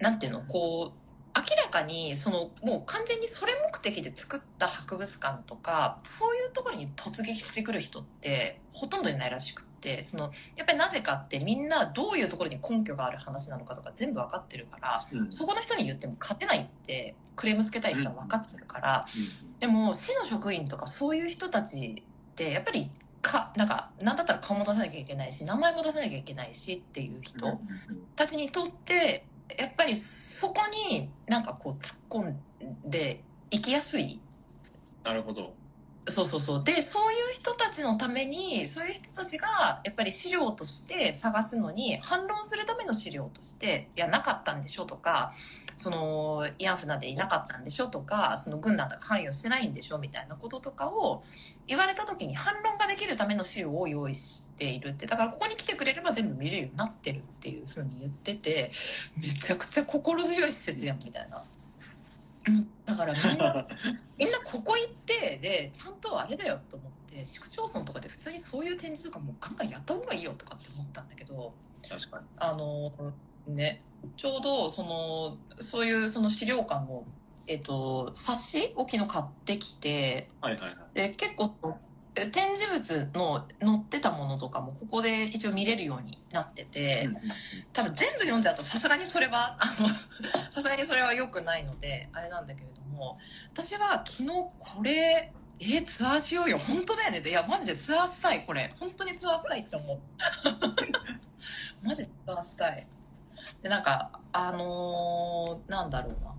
なんていうのこう明らかにそのもう完全にそれ目的で作った博物館とかそういうところに突撃してくる人ってほとんどいないらしくってそのやっぱりなぜかってみんなどういうところに根拠がある話なのかとか全部分かってるからうん。そこの人に言っても勝てないってクレームつけたい人は分かってるからでも市の職員とかそういう人たちってやっぱりかなんか何だったら顔も出さなきゃいけないし名前も出さなきゃいけないしっていう人たちにとってやっぱりそこになんかこう突っ込んでいきやすい。なるほど。そうそうそう。でそういう人たちのためにそういう人たちがやっぱり資料として探すのに反論するための資料としていやなかったんでしょとかその慰安婦なんていなかったんでしょとかその軍なんだ関与してないんでしょみたいなこととかを言われた時に反論ができるための資料を用意しているってだからここに来てくれれば全部見れるようになってるっていうふうに言っててめちゃくちゃ心強い施設やんみたいな。だからみんな みんなここ行ってでちゃんとあれだよと思って市区町村とかで普通にそういう展示とかもうガンガンやった方がいいよとかって思ったんだけど確かに。あのねちょうどそのそういうその資料館の、えっと冊子を昨日買ってきてはいはいはい。で結構え展示物の載ってたものとかもここで一応見れるようになってて。うんうん多分全部読んじゃうとさすがにそれはあの さすがにそれは良くないのであれなんだけれども私は昨日これえーツアーしようよ。本当だよね。っていやマジでツアーしたいこれ。本当にツアーしたいって思う。マジでツアーしたいでなんかあのーなんだろうな。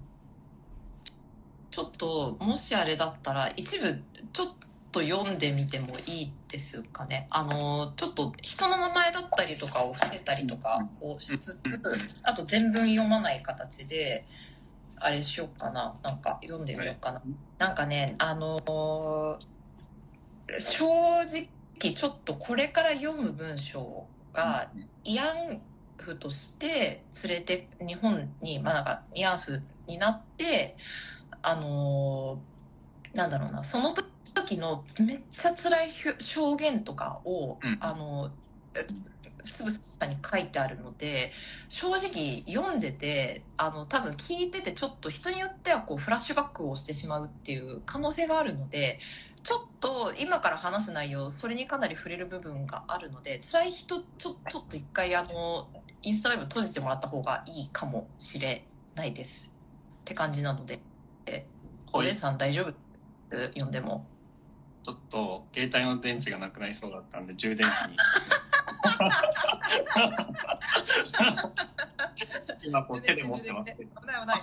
ちょっともしあれだったら一部ちょっと読んでみてもいいですかね。あのちょっと人の名前だったりとかを伏せたりとかをしつつあと全文読まない形であれしようかな。なんか読んでみようかな。なんかねあの正直ちょっとこれから読む文章が慰安婦として連れて日本にまあなんか慰安婦になってあのなんだろうなその時のめっちゃ辛い証言とかを、うん。あのえつぶさに書いてあるので正直読んでてあの多分聞いててちょっと人によってはこうフラッシュバックをしてしまうっていう可能性があるのでちょっと今から話す内容それにかなり触れる部分があるので辛い人ちょちょっと一回あのインスタライブ閉じてもらった方がいいかもしれないですって感じなので。おほい姉さん大丈夫読んでも。ちょっと携帯の電池がなくなりそうだったんで充電器に。今こう手で持ってますけど。危ない危ない。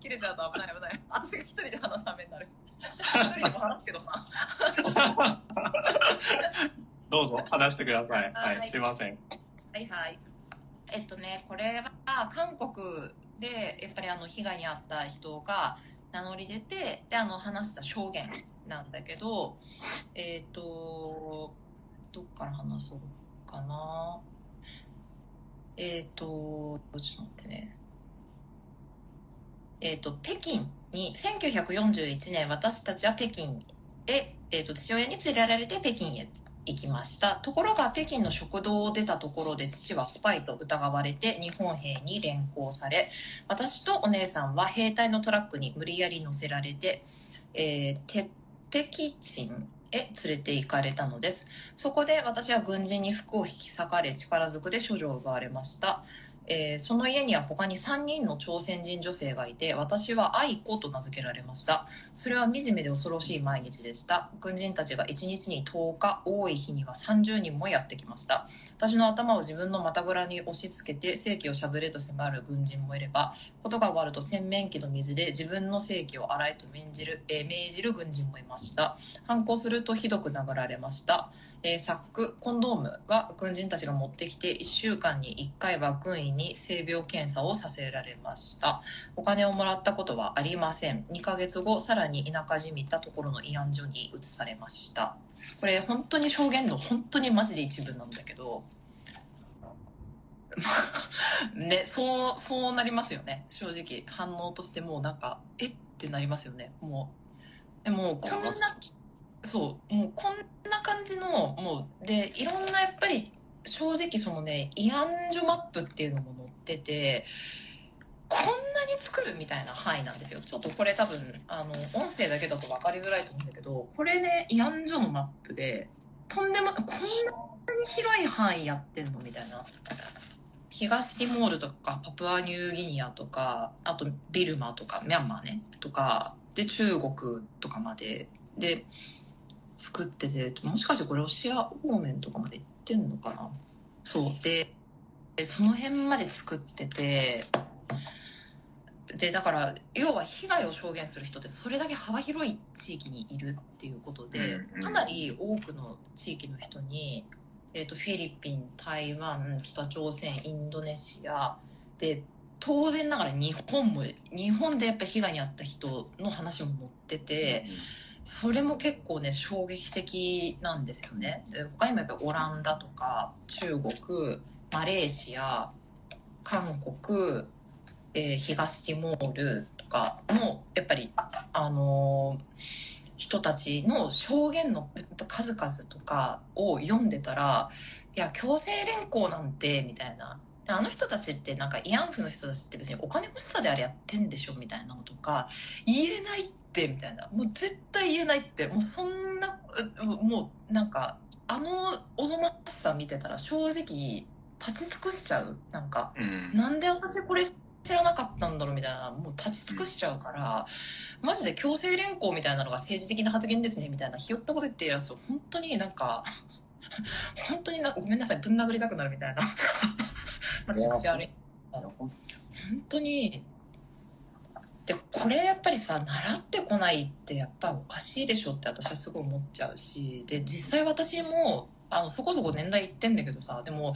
切れちゃうと危ない危ない。私が一人で話すためになる。一人でも話すけどさ。どうぞ話してください。ははいい。すいません。はいはいえっとねこれは韓国でやっぱりあの被害に遭った人が名乗り出てであの話した証言なんだけどえっ、とどっから話そうかな。えっ、とちょっと待ってね。えっ、と北京に1941年私たちは北京へ、えー、と父親に連れられて北京へ行きました。ところが北京の食堂を出たところで父はスパイと疑われて日本兵に連行され私とお姉さんは兵隊のトラックに無理やり乗せられて、えー、鉄壁鎮へ連れて行かれたのです。そこで私は軍人に服を引き裂かれ力ずくで処女を奪われました。えーその家には他に3人の朝鮮人女性がいて私は愛子と名付けられました。それは惨めで恐ろしい毎日でした。軍人たちが1日に10日多い日には30人もやってきました。私の頭を自分の股ぐらに押し付けて正気をしゃぶれと迫る軍人もいればことが終わると洗面器の水で自分の正気を洗えと命じる,、えー命じる軍人もいました。反抗するとひどく殴られました。えーサック、コンドームは軍人たちが持ってきて1週間に1回は軍医に性病検査をさせられました。お金をもらったことはありません。2ヶ月後さらに田舎じみたところの慰安所に移されました。これ本当に証言の本当にマジで一部なんだけど ねそうそうなりますよね。正直反応としてもうなんかえってなりますよね。もうでもこんなそうもうこんな感じのもうでいろんなやっぱり正直そのね慰安所マップっていうのも載っててこんなに作るみたいな範囲なんですよ。ちょっとこれ多分あの音声だけだと分かりづらいと思うんだけどこれね慰安所のマップでとんでもこんなに広い範囲やってんのみたいな。東ティモールとかパプアニューギニアとかあとビルマとかミャンマーねとかで中国とかまで。で作っててもしかしてこれロシア方面とかまで行ってんのかな？そう。ででその辺まで作っててでだから要は被害を証言する人ってそれだけ幅広い地域にいるっていうことでうんうん。かなり多くの地域の人に、えー、とフィリピン台湾北朝鮮インドネシアで当然ながら日本も日本でやっぱり被害に遭った人の話も載っててそれも結構ね衝撃的なんですよね。で他にもやっぱオランダとか中国マレーシア韓国、えー東ティモールとかのやっぱりあのー人たちの証言のやっぱ数々とかを読んでたらいや強制連行なんてみたいな。あの人たちってなんか慰安婦の人たちって別にお金欲しさであれやってんでしょみたいなのとか言えないってみたいな。もう絶対言えないって。もうそんなうもうなんかあのおぞましさ見てたら正直立ち尽くしちゃう。なんかうん。なんで私これ知らなかったんだろうみたいな。もう立ち尽くしちゃうから、マジで強制連行みたいなのが政治的な発言ですねみたいなひよったこと言ってるやつを本当になんか 本当になんかごめんなさいぶん殴りたくなるみたいなまあ口悪い本当にでこれやっぱりさ習ってこないってやっぱおかしいでしょって私はすごい思っちゃうしで実際私もあのそこそこ年代いってんだけどさでも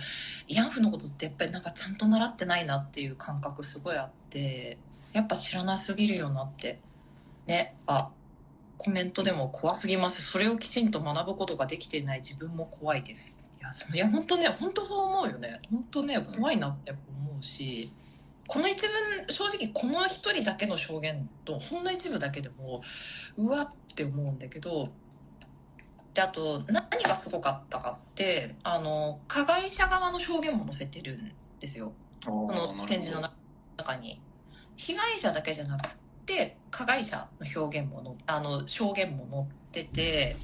慰安婦のことってやっぱりなんかちゃんと習ってないなっていう感覚すごいあってやっぱ知らなすぎるよなって。ねあコメントでも怖すぎます。それをきちんと学ぶことができていない自分も怖いです。やそのいや本当ね本当そう思うよね。本当ね怖いなって思うしこの一文正直この一人だけの証言とほんの一部だけでもうわって思うんだけどであと何がすごかったかってあの加害者側の証言も載せてるんですよ。ここの展示の中に。被害者だけじゃなくて加害者の表現ものあの証言も載ってて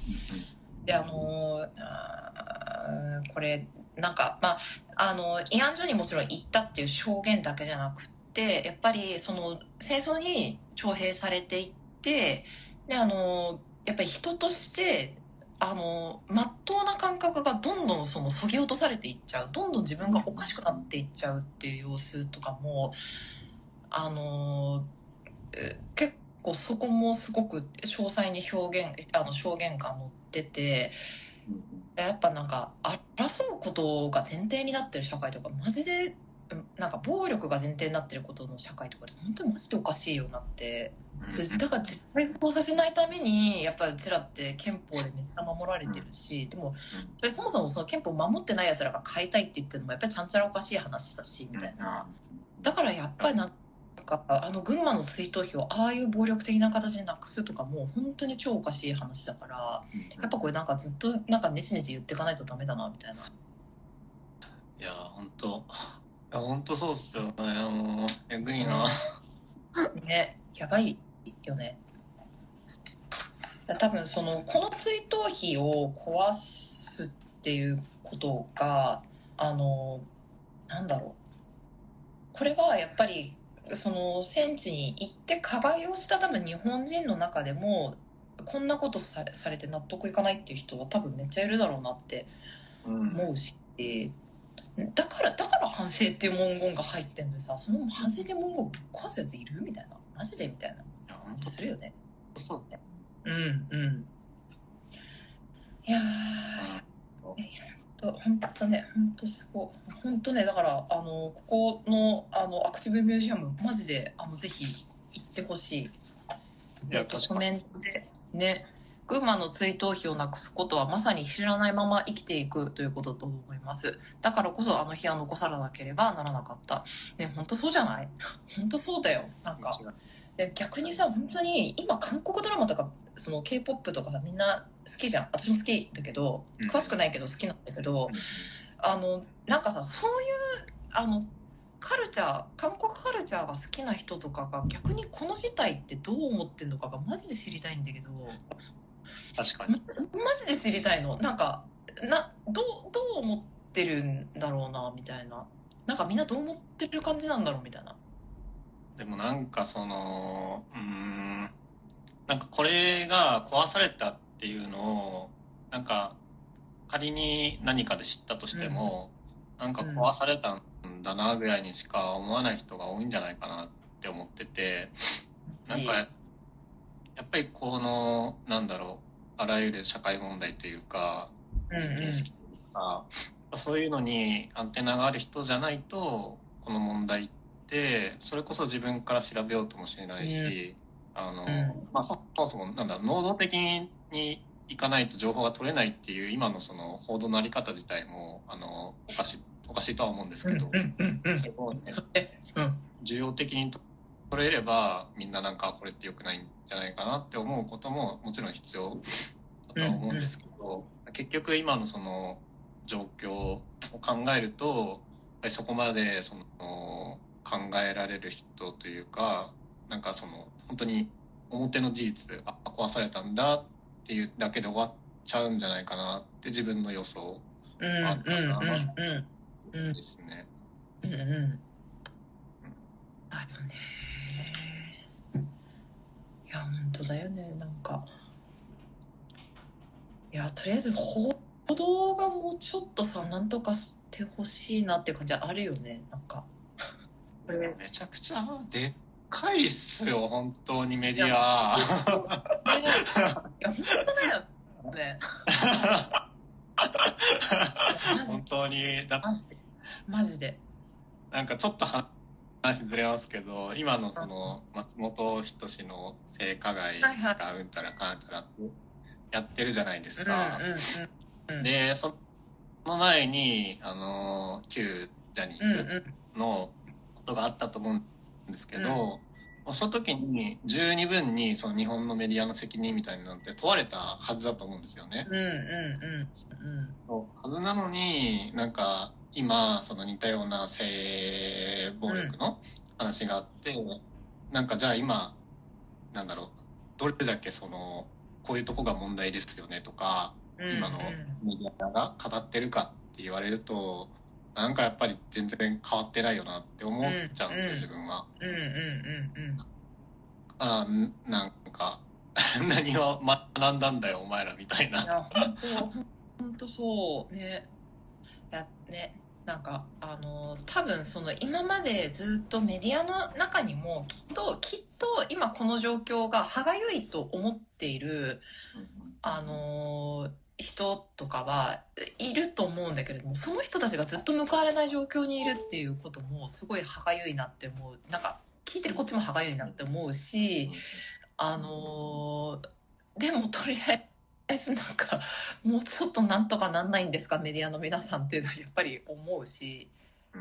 であのあーこれなんかまああの慰安所にもちろん行ったっていう証言だけじゃなくてやっぱりその戦争に徴兵されていってであのやっぱり人としてあの真っ当な感覚がどんどんそのそぎ落とされていっちゃう。どんどん自分がおかしくなっていっちゃうっていう様子とかもあの結構そこもすごく詳細に表現あの証言が載っててやっぱなんか争うことが前提になってる社会とかマジでうんなんか暴力が前提になってることの社会とかって本当にマジでおかしいよなってだから絶対そうさせないためにやっぱりうちらって憲法でめっちゃ守られてるし、でもそれそもそもその憲法守ってない奴らが変えたいって言ってるのもやっぱりちゃんちゃらおかしい話だしみたいな、だからやっぱりなんかあの群馬の追悼碑をああいう暴力的な形でなくすとかも本当に超おかしい話だからやっぱこれなんかずっとなんかネチネチ言っていかないとダメだなみたいな。いや本当。いや本当そうっすよね。もうえぐいな。ねやばいよね。だ多分そのこの追悼碑を壊すっていうことがあのなんだろう。これはやっぱりその戦地に行って加害をした多分日本人の中でもこんなことされされて納得いかないっていう人は多分めっちゃいるだろうなってうん。思うし、だからだから反省っていう文言が入ってんのにさその反省っていう文言をぶっ壊すやついるみたいな。マジでみたいな。感じするよね。当そう。うんうん。いやー本当ね本当すごい。本当ねだからあのここのあのアクティブミュージアムマジであのぜひ行ってほしい。いやえっと確かに。コメントでね群馬の追悼碑をなくすことはまさに知らないまま生きていくということだと思います。だからこそあの日は残さなければならなかった。ね本当そうじゃない？本当そうだよ。なんか。で逆にさ本当に今韓国ドラマとかその k p o p とかさみんな好きじゃん。私も好きだけどうん。詳しくないけど好きなんだけど、あのなんかさそういうあのカルチャー韓国カルチャーが好きな人とかが逆にこの事態ってどう思ってんのかがマジで知りたいんだけど。確かに。マジで知りたいの？なんかなどうどう思ってるんだろうなみたいな。なんかみんなどう思ってる感じなんだろうみたいな。でもなんかそのうーん。なんかこれが壊されたっていうのをなんか仮に何かで知ったとしても、なんか壊されたんだなぐらいにしか思わない人が多いんじゃないかなって思っててなんかやっぱりこのなんだろうあらゆる社会問題というかうんうん。形式というか、そういうのにアンテナがある人じゃないとこの問題ってそれこそ自分から調べようともしれないし、あの、うん。まあ、そもそもなんだ能動的に行かないと情報が取れないっていう今のその報道のあり方自体もあのおかしおかしいとは思うんですけど、そ需要的に取れればみんななんかこれって良くないんじゃないかなって思うことももちろん必要だとは思うんですけど、結局今のその状況を考えるとそこまでその考えられる人というかなんかその本当に表の事実あ壊されたんだっていうだけで終わっちゃうんじゃないかなって自分の予想。うんうんうんうん。ですね。うんうん。だよね。いや本当だよね。なんか。いやとりあえず報道がもうちょっとさなんとかしてほしいなっていう感じはあるよね。なんか。めちゃくちゃでっかいっすよ本当にメディア。いや本当だよね本当にだマジでなんかちょっと話ずれますけど今のその松本人志の性加害がうんたらかんたらってやってるじゃないですか。でその前にあの旧ジャニーズのことがあったと思うんですけど、その時に十二分にその日本のメディアの責任みたいなのって問われたはずだと思うんですよね。うんうんうんうんはずなのになんか今その似たような性暴力の話があって、なんかじゃあ今なんだろうどれだけそのこういうとこが問題ですよねとか、うん。今のメディアが語ってるかって言われるとなんかやっぱり全然変わってないよなって思っちゃうんですよ、うん自分は。うんうんうんうん。だからんなんか 何を学んだんだよお前らみたいな。いや本当本当そう。ね。いやね。なんかあの多分その今までずっとメディアの中にもきっときっと今この状況が歯がゆいと思っているあの人とかはいると思うんだけれどもその人たちがずっと報われない状況にいるっていうこともすごい歯がゆいなって思う。なんか聞いてるこっちも歯がゆいなって思うしあのでもとりあえずなんかもうちょっとなんとかなんないんですかメディアの皆さんっていうのはやっぱり思うし。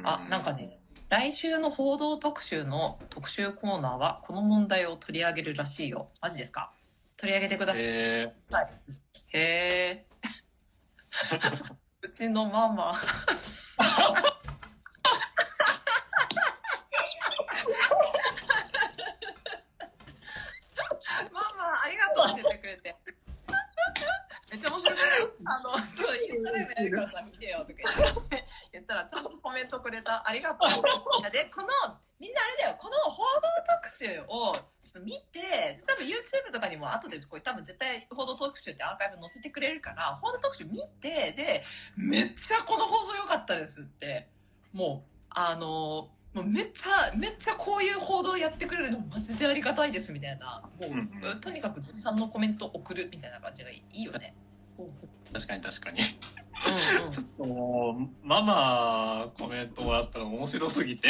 あなんかね来週の報道特集の特集コーナーはこの問題を取り上げるらしいよ。マジですか？取り上げてください。えへえ うちのママ。ママありがとうって言ってくれて。めっちゃ面白い？あの今日インスタライブやるからさ見てよとか言って。言ったらちゃんとコメントくれた。ありがとう。でこのみんなあれだよ。この報道特集をちょっと見て多分 YouTube とかにも後でこれ多分絶対報道特集ってアーカイブ載せてくれるから報道特集見てでめっちゃこの放送良かったですって。もうあのもうめっちゃめっちゃこういう報道やってくれるのマジでありがたいですみたいな。もう、うんうん。とにかく絶賛のコメント送るみたいな感じがいいよね。確かに確かに。うんちょっともう、ママコメントもらったら面白すぎて。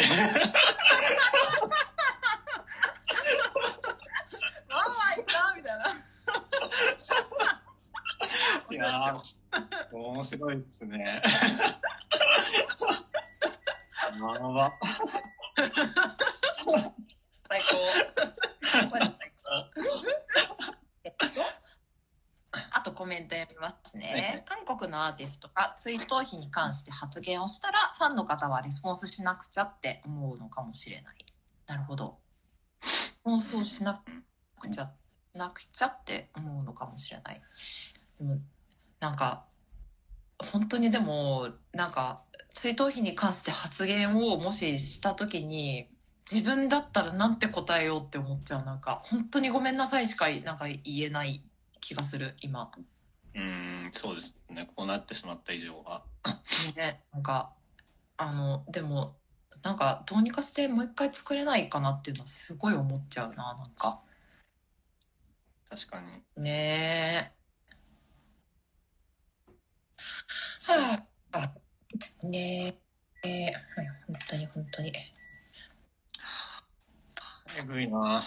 ママいたみたいな。いやー、面白いですね。まば。最高。最高えっと、あとコメント読みますね。韓国のアーティストが追悼碑に関して発言をしたら、ファンの方はレスポンスしなくちゃって思うのかもしれない。なるほど。レスポンスをしなくちゃ、しなくちゃって思うのかもしれない。でも、なんか、本当にでも、なんか、追悼碑に関して発言をもししたときに、自分だったらなんて答えようって思っちゃう。なんか、本当にごめんなさいしか、なんか言えない気がする、今。うーん、そうですね。こうなってしまった以上は。ね、なんか、あの、でも、なんか、どうにかしてもう一回作れないかなっていうのはすごい思っちゃうな、なんか。確かに。ねえ。はあ、ねえ、えーはい本当に本当に。えぐいな。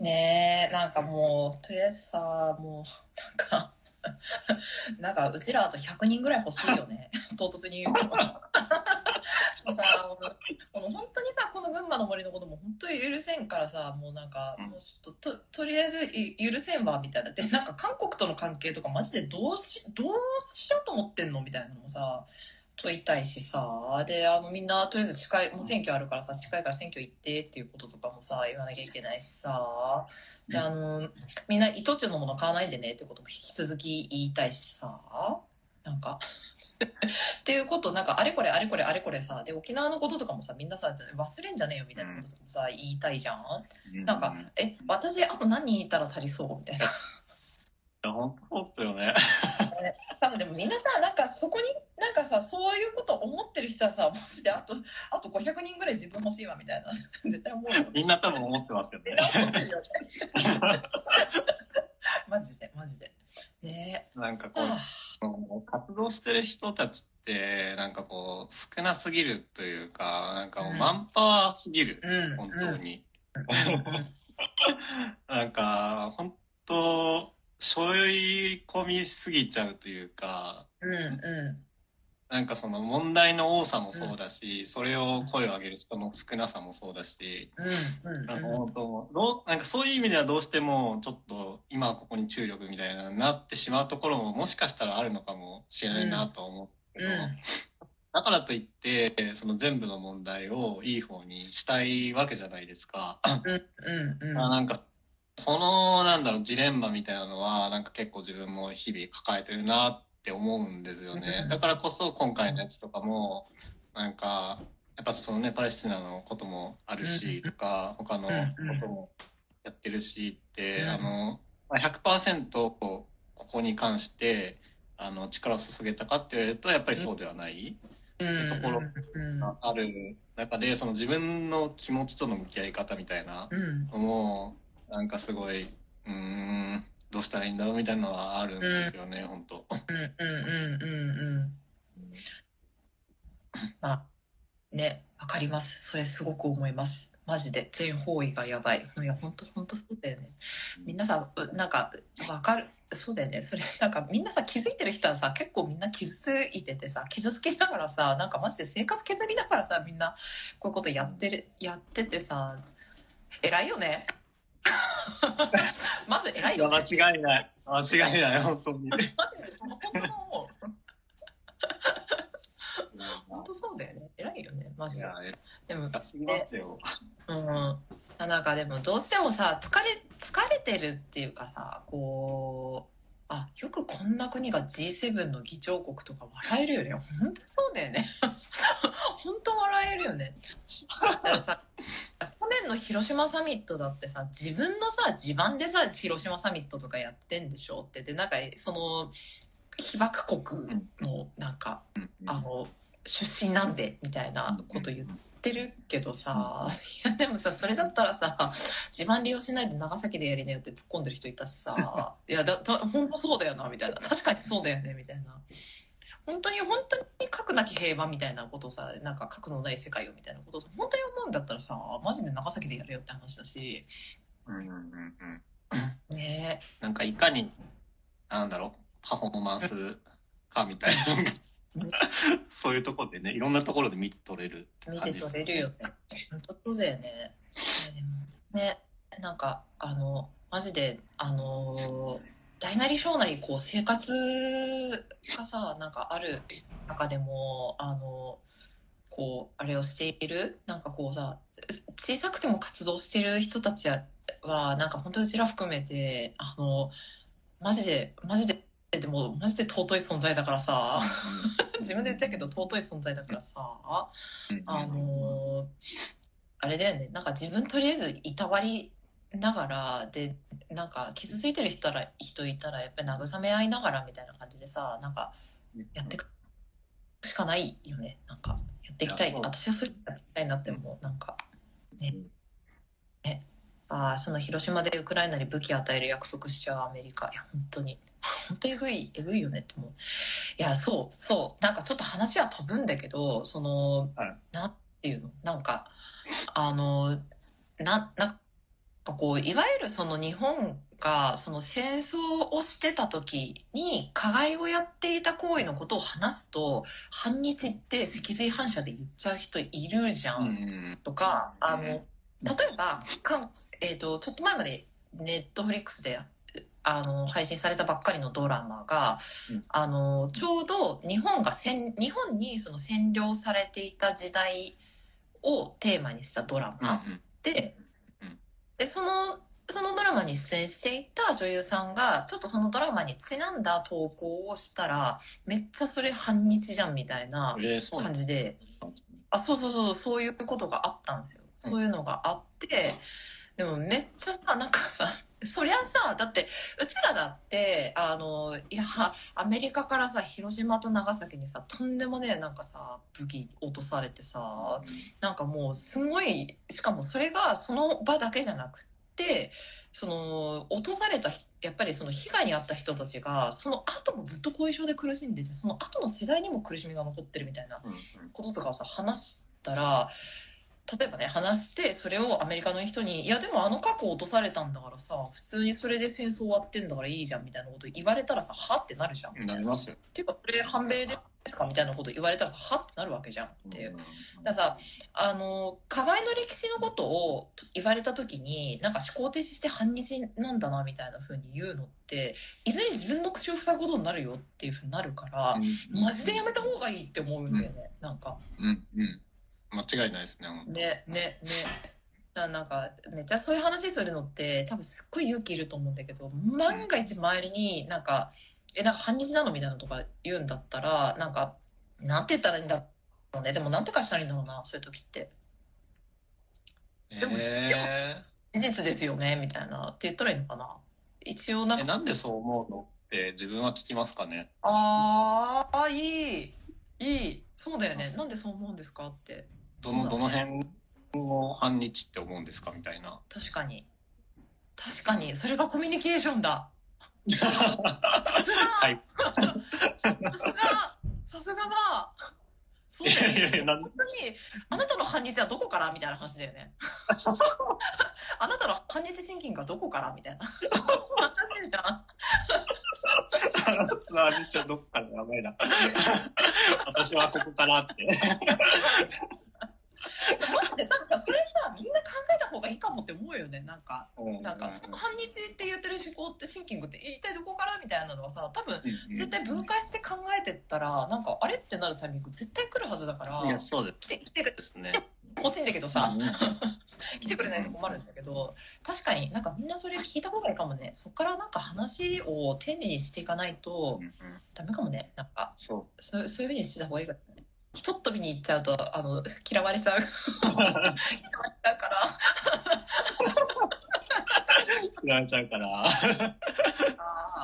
ねえ、なんかもう、とりあえずさ、もう、なんか、なんか、うちらあと100人ぐらい欲しいよね。唐突に言うと。もうさ、この本当にさ、この群馬の森のことも本当に許せんからさ、もうなんか、もうちょっと、と、とりあえずい許せんわ、みたいな。で、なんか韓国との関係とかマジでどうし、どうしようと思ってんの？みたいなのもさ、問いたいしさ、で、あの、みんな、とりあえず近い、もう選挙あるからさ、近いから選挙行ってっていうこととかもさ、言わなきゃいけないしさ、で、あの、みんな、糸中のもの買わないでねってことも引き続き言いたいしさ、なんか、っていうこと、なんか、あれこれあれこれあれこれさ、で、沖縄のこととかもさ、みんなさ、忘れんじゃねえよみたいなこととかもさ、言いたいじゃん。なんか、え、私、あと何人いたら足りそうみたいな。本当そうっすよね。多分でもみんなさ、なんかそこに、なんかさ、そういうこと思ってる人はさ、マジであと、あと500人ぐらい自分欲しいわみたいな。絶対思うよ。みんな多分思ってますよね。マジで、マジで。ねなんかこう、活動してる人たちって、なんかこう、少なすぎるというか、なんかもううんマンパワーすぎる、うん。本当に。うん。なんか、本当、背負い込みすぎちゃうというか、うん。うん。なんかその問題の多さもそうだし、それを声を上げる人の少なさもそうだし、うん。うん。なんか本当どうなんかそういう意味ではどうしてもちょっと今はここに注力みたいななってしまうところももしかしたらあるのかもしれないなとは思うけど、うんだからといってその全部の問題をいい方にしたいわけじゃないですか。うん。うん。まあなんかそのなんだろうジレンマみたいなのはなんか結構自分も日々抱えてるなって思うんですよね。うんだからこそ今回のやつとかもなんかやっぱそのねパレスチナのこともあるし、うんとか他のこともやってるしって、うんあのまあ100%ここに関してあの力を注げたかって言われるとやっぱりそうではない。うん。ところうん。ある中でその自分の気持ちとの向き合い方みたいなうん。のもなんかすごいうーんどうしたらいいんだろうみたいなのはあるんですよね、本当。うん。うん。うん。うん。まあ、ね、わかります。それすごく思います。マジで全方位がやばい。いや、本当本当そうだよね。みんなさ、うなんか、わかる。そうだよね。それ、なんかみんなさ、気づいてる人はさ、結構みんな傷ついててさ、傷つきながらさ、なんかマジで生活削りながらさ、みんなこういうことやってる、やっててさ、偉いよね。まず偉いよね。間違いない間違いない本当に。本当そうだよね。偉いよね。マジで。でも。うん。あなんかでもどうしてもさ、疲れ、疲れてるっていうかさ、こう、あ、よくこんな国が G7 の議長国とか笑えるよね。本当そうだよね。本当笑えるよね。去年の広島サミットだってさ、自分のさ、地盤でさ、広島サミットとかやってんでしょって。で、なんか、その、被爆国の、なんか、あの、出身なんで、みたいなこと言ってるけどさ、いやでもさ、それだったらさ、地盤利用しないで長崎でやりなよって突っ込んでる人いたしさ、いや、だ、だ、本当そうだよな、みたいな。確かにそうだよね、みたいな。本当に、本当に核なき平和みたいなことをさ、なんか核のない世界をみたいなことをさ本当に思うんだったらさ、マジで長崎でやれよって話だし、うんうんうんうんねなんかいかに、なんだろう、パフォーマンスかみたいな そういうところでね、いろんなところで見て取れるえ、見て感じです取れるよね。本当そうだよね。ね、なんか、あの、マジで、あの、大なり小なり、こう、生活がさ、なんかある中でも、あの、こう、あれをしている、なんかこうさ、小さくても活動してる人たちは、なんか本当うちら含めて、あの、マジで、マジで、でも、マジで尊い存在だからさ、自分で言っちゃうけど尊い存在だからさ、あのーあれだよね、なんか自分とりあえずいたわりながら、で、なんか傷ついてる人ら人いたら、やっぱり慰め合いながらみたいな感じでさ、なんかやっていくしかないよね。なんか、やっていきたい。私はそうやっていきたいなって思う。なんか、ね。ね。ああ、その広島でウクライナに武器与える約束しちゃうアメリカ。いや、本当に。本当えぐい、えぐいよねって思う。いや、そう、そう。なんかちょっと話は飛ぶんだけど、その、はいなんていうの？なんか、あの、な、なんこういわゆるその日本がその戦争をしてた時に加害をやっていた行為のことを話すと反日って脊髄反射で言っちゃう人いるじゃん、うんとかあの例えばかん、えー、とちょっと前までネットフリックスであの配信されたばっかりのドラマが、うん。あのちょうど日本が戦日本にその占領されていた時代をテーマにしたドラマ。うんでうん、で、その、そのドラマに出演していた女優さんが、ちょっとそのドラマにちなんだ投稿をしたら、めっちゃそれ反日じゃんみたいな感じで、ですねあ、そうそうそう、そういうことがあったんですよ。そういうのがあって、でもめっちゃさ、なんかさ、そりゃさ、だって、うちらだって、あの、いや、アメリカからさ、広島と長崎にさ、とんでもねえ、なんかさ、武器落とされてさ、なんかもうすごいしかもそれがその場だけじゃなくってその落とされたひやっぱりその被害に遭った人たちがその後もずっと後遺症で苦しんでてその後の世代にも苦しみが残ってるみたいなうんうん。こととかをさ話したら例えばね話してそれをアメリカの人に「いやでもあの過去落とされたんだからさ普通にそれで戦争終わってんだからいいじゃん」みたいなこと言われたらさ「は?」ってなるじゃん。なりますよ。っていうかそれ判明ですかみたいなこと言われたらさ「は?」ってなるわけじゃんっていう。うんだからさあの加害の歴史のことを言われた時になんか思考停止して反日なんだなみたいな風に言うのっていずれ自分の口を塞ぐことになるよっていう風になるから、うんマジでやめた方がいいって思うんだよね、なんかうんうん。間違いないですね。ねねね。なんかめっちゃそういう話するのって多分すっごい勇気いると思うんだけど万が一周りになんか「えなんか反日なの?」みたいなのとか言うんだったらなんかなんて言ったらいいんだろうね。でもなんてかしたらいいんだろうなそういう時って。でもえ事実ですよねみたいな。って言ったらいいのかな。一応なんか。なんでそう思うのって自分は聞きますかね。あーあいい。いい。そうだよね。なんでそう思うんですかってどのどの辺を反日って思うんですかみたいな。確かに。確かに。それがコミュニケーションだ。はい。さすが。さすがだ。そういだよいやいや、本当にあなたの反日はどこからみたいな話だよね。あなたの反日シンキングはどこからみたいな。話じゃん。反日はどっかでやばいな。私はここからって。マジでなんかさそれさみんな考えた方がいいかもって思うよね。なんかなん反日って言ってる思考ってシンキングって一体どこからみたいなのはさ多分絶対分解して考えてったらなんかあれってなるタイミング絶対来るはずだからいや、そうで来て来てくすね。欲しいんだけどさうん来てくれないと困るんだけど確かになんかみんなそれ聞いた方がいいかもね。そっからなんか話を丁寧にしていかないとダメかもね。なんかそそうそういうふうにしてた方がいいかもねひとっ飛びに行っちゃうとあの嫌われちゃう 嫌われう。ちゃうから言われちゃうから。あ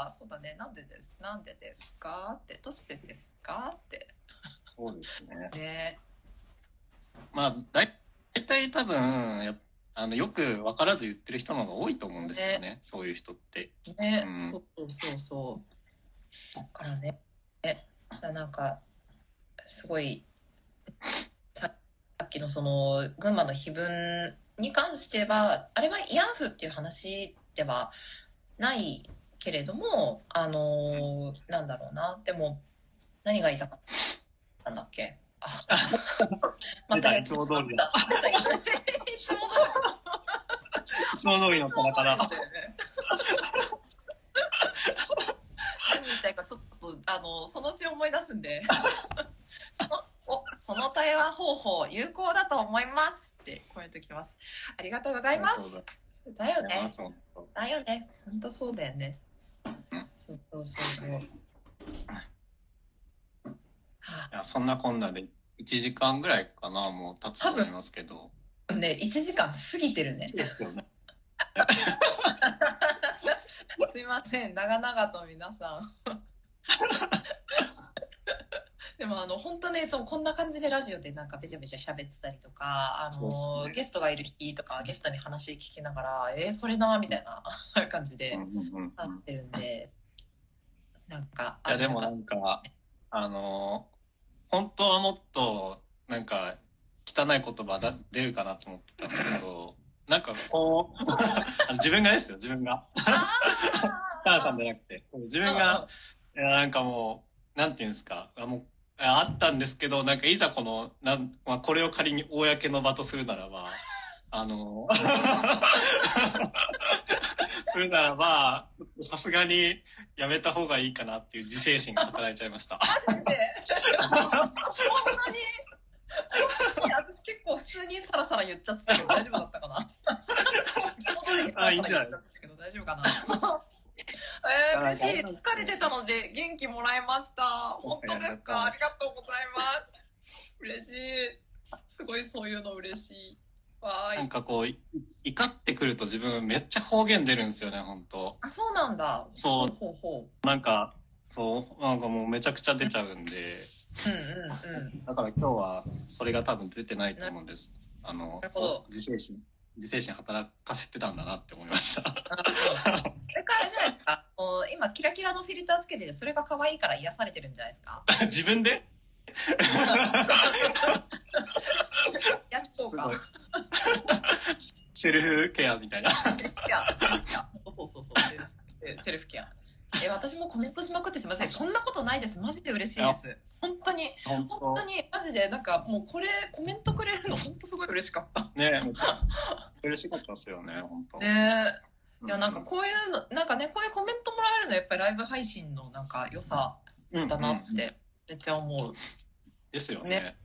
あ、そうだね。なんでです。なんでですかって、どうしてですかって。そうですね。ね。まあ、だい大体多分、あの、よく分からず言ってる人の方が多いと思うんですよね。そういう人って。ね、うんそうそうそうそう。だからね。え、なんか、すごい、ささっきのその、群馬の碑文に関しては、あれは慰安婦っていう話ではないけれども、あのーなんだろうな。でも、何が言いたかったんだっけ？あ、またいつも通りだ。いつも通りのカラカラ。何言いたいかちょっとあのそのうち思い出すんで おその対話方法有効だと思いますってコメント来てます。ありがとうございます。だよねだよね。本当そうだよね。うん。そうそうそう。いや、そんなこんなで1時間ぐらいかな、もう経つと思いますけど。あね1時間過ぎてるね。ね。すいません。長々と皆さんでもあの本当ねいつもこんな感じでラジオでなんかべちゃべちゃ喋ってたりとかあの、ねゲストがいる日とかゲストに話聞きながらえー、それなみたいな 感じでうんうんうんうん。なってるんで、なんかいや、でもななんんか、あの、本当はもっと、なんか、汚い言葉だ出るかなと思ったんだけど、なんかこう、自分がですよ、自分が。タナさんじゃなくて。自分が、いやなんかもう、なんていうんですか、あもうあったんですけど、なんかいざこの、なんまあ、これを仮に公の場とするならば、あの、するならば、さすがにやめた方がいいかなっていう自制心が働いちゃいました。マジで？本当に？いや私結構普通 にサラサラ言っちゃってたけど大丈夫だったかな。あいいんじゃない大丈夫かなえー、嬉しい。疲れてたので元気もらいました。本当ですか？ありがとうございます。嬉しい。すごいそういうの嬉しい。わーい。なんかこう、い怒ってくると自分めっちゃ方言出るんですよね、本当あ、そうなんだ。そうほうほなんか、そう、なんかもうめちゃくちゃ出ちゃうんで、う。うんうんうん。だから今日はそれが多分出てないと思うんです。あの自制心、自制心働かせてたんだなって思いました。それからじゃないですか。もう今キラキラのフィルターつけてて、それが可愛いから癒されてるんじゃないですか？自分で？やっとうか。セルフケアみたいな。セルフケア。そうそうそう、セルフケア。え、私もコメントしまくってすみません。そんなことないです。マジで嬉しいです。本当に、本本当に、マジで、なんかもうこれ、コメントくれるの、本当すごい嬉しかった。ね嬉しかったですよね、本当。ねいや、なんかこういうの、なんかね、こういうコメントもらえるのはやっぱりライブ配信のなんか良さうんだなっうんて、めっちゃ思う。ですよね。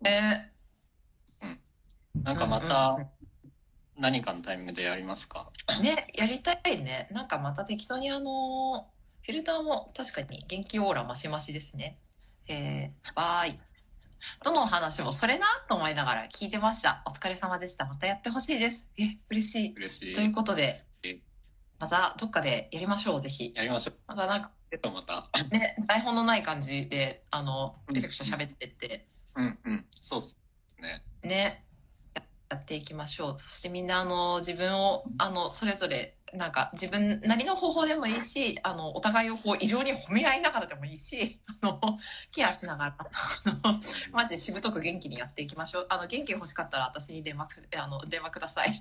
ねねなんかまた何かのタイミングでやりますか？ね、やりたいね。なんかまた適当にあのフィルターも確かに元気オーラマシマシですね。えー、バーイ。どのお話もそれなと思いながら聞いてました。お疲れ様でした。またやってほしいです。え、嬉しい。嬉しい。ということでえ、またどっかでやりましょう、ぜひ。やりましょまたなんかう。また。ね、台本のない感じで、あの、めちゃくちゃ喋ってって、うんうん。そうっすね。ね、やっていきましょう。そしてみんな、あの、自分を、あの、それぞれ、なんか、自分なりの方法でもいいし、あの、お互いをこう、異常に褒め合いながらでもいいし、あの、ケアしながら、あの、マジでしぶとく元気にやっていきましょう。あの、元気欲しかったら私に電話く、あの、電話ください。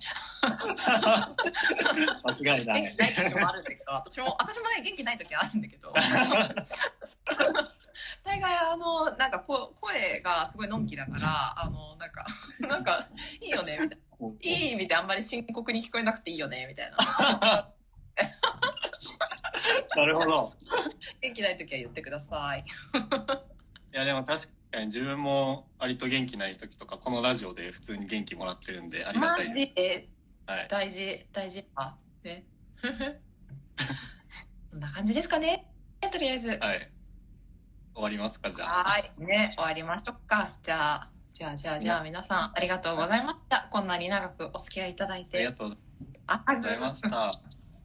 間違いない元気ない。時もあるんだけど、私も、私もね、元気ない時あるんだけど。大概あのなんかこ声がすごいのんきだから あのなんか なんかいいよね みたいないい意味であんまり深刻に聞こえなくていいよねみたいななるほど。元気ない時は言ってくださいいやでも確かに自分も割と元気ない時とかこのラジオで普通に元気もらってるんでありがマたいです。ジ？ではい。大事大事あねそんな感じですかね？とりあえずはい。終わりますかじゃあ。はいね終わりましょうかじゃあじゃあじゃあじゃあ皆さんありがとうございましたこんなに長くお付き合いいただいてありがとうございました。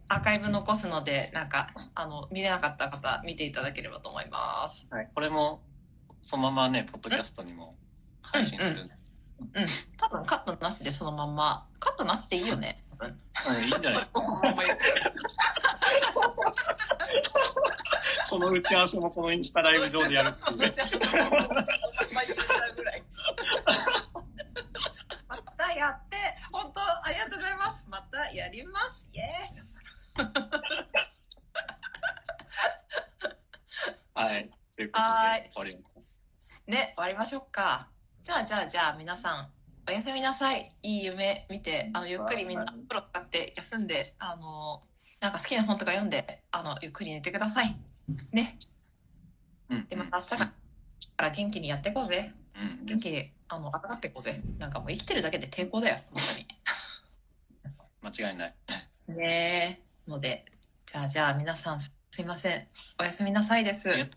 アーカイブ残すので、なんか、あの、見れなかった方、見ていただければと思います。はい。これもそのままね、ポッドキャストにも配信するんで。うん。多分カットなしでそのまんま、カットなしでいいよね。多分。うん、いいんじゃない？ですか。その打ち合わせもこのインスタライブ上でやるっていう。またやって、本当ありがとうございます。またやります。イエス。はい。ということはいで、終わり。ね、終わりましょうか。じゃあ、じゃあ、じゃあ、皆さん、おやすみなさい。いい夢見て、あの、ゆっくりみんな、はいプロ使って休んで、あの、なんか好きな本とか読んで、あの、ゆっくり寝てください。ね。うん。で、また明日から元気にやっていこうぜ。うん。元気に、あの、温かっていこうぜ。なんかもう生きてるだけで抵抗だよ、本 間違いない。当に。ねえ。ので、じゃあ、じゃあ、皆さん、すいません。おやすみなさいです。はありが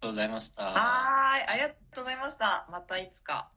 とうございました。ーい、ありがとうございました。またいつか。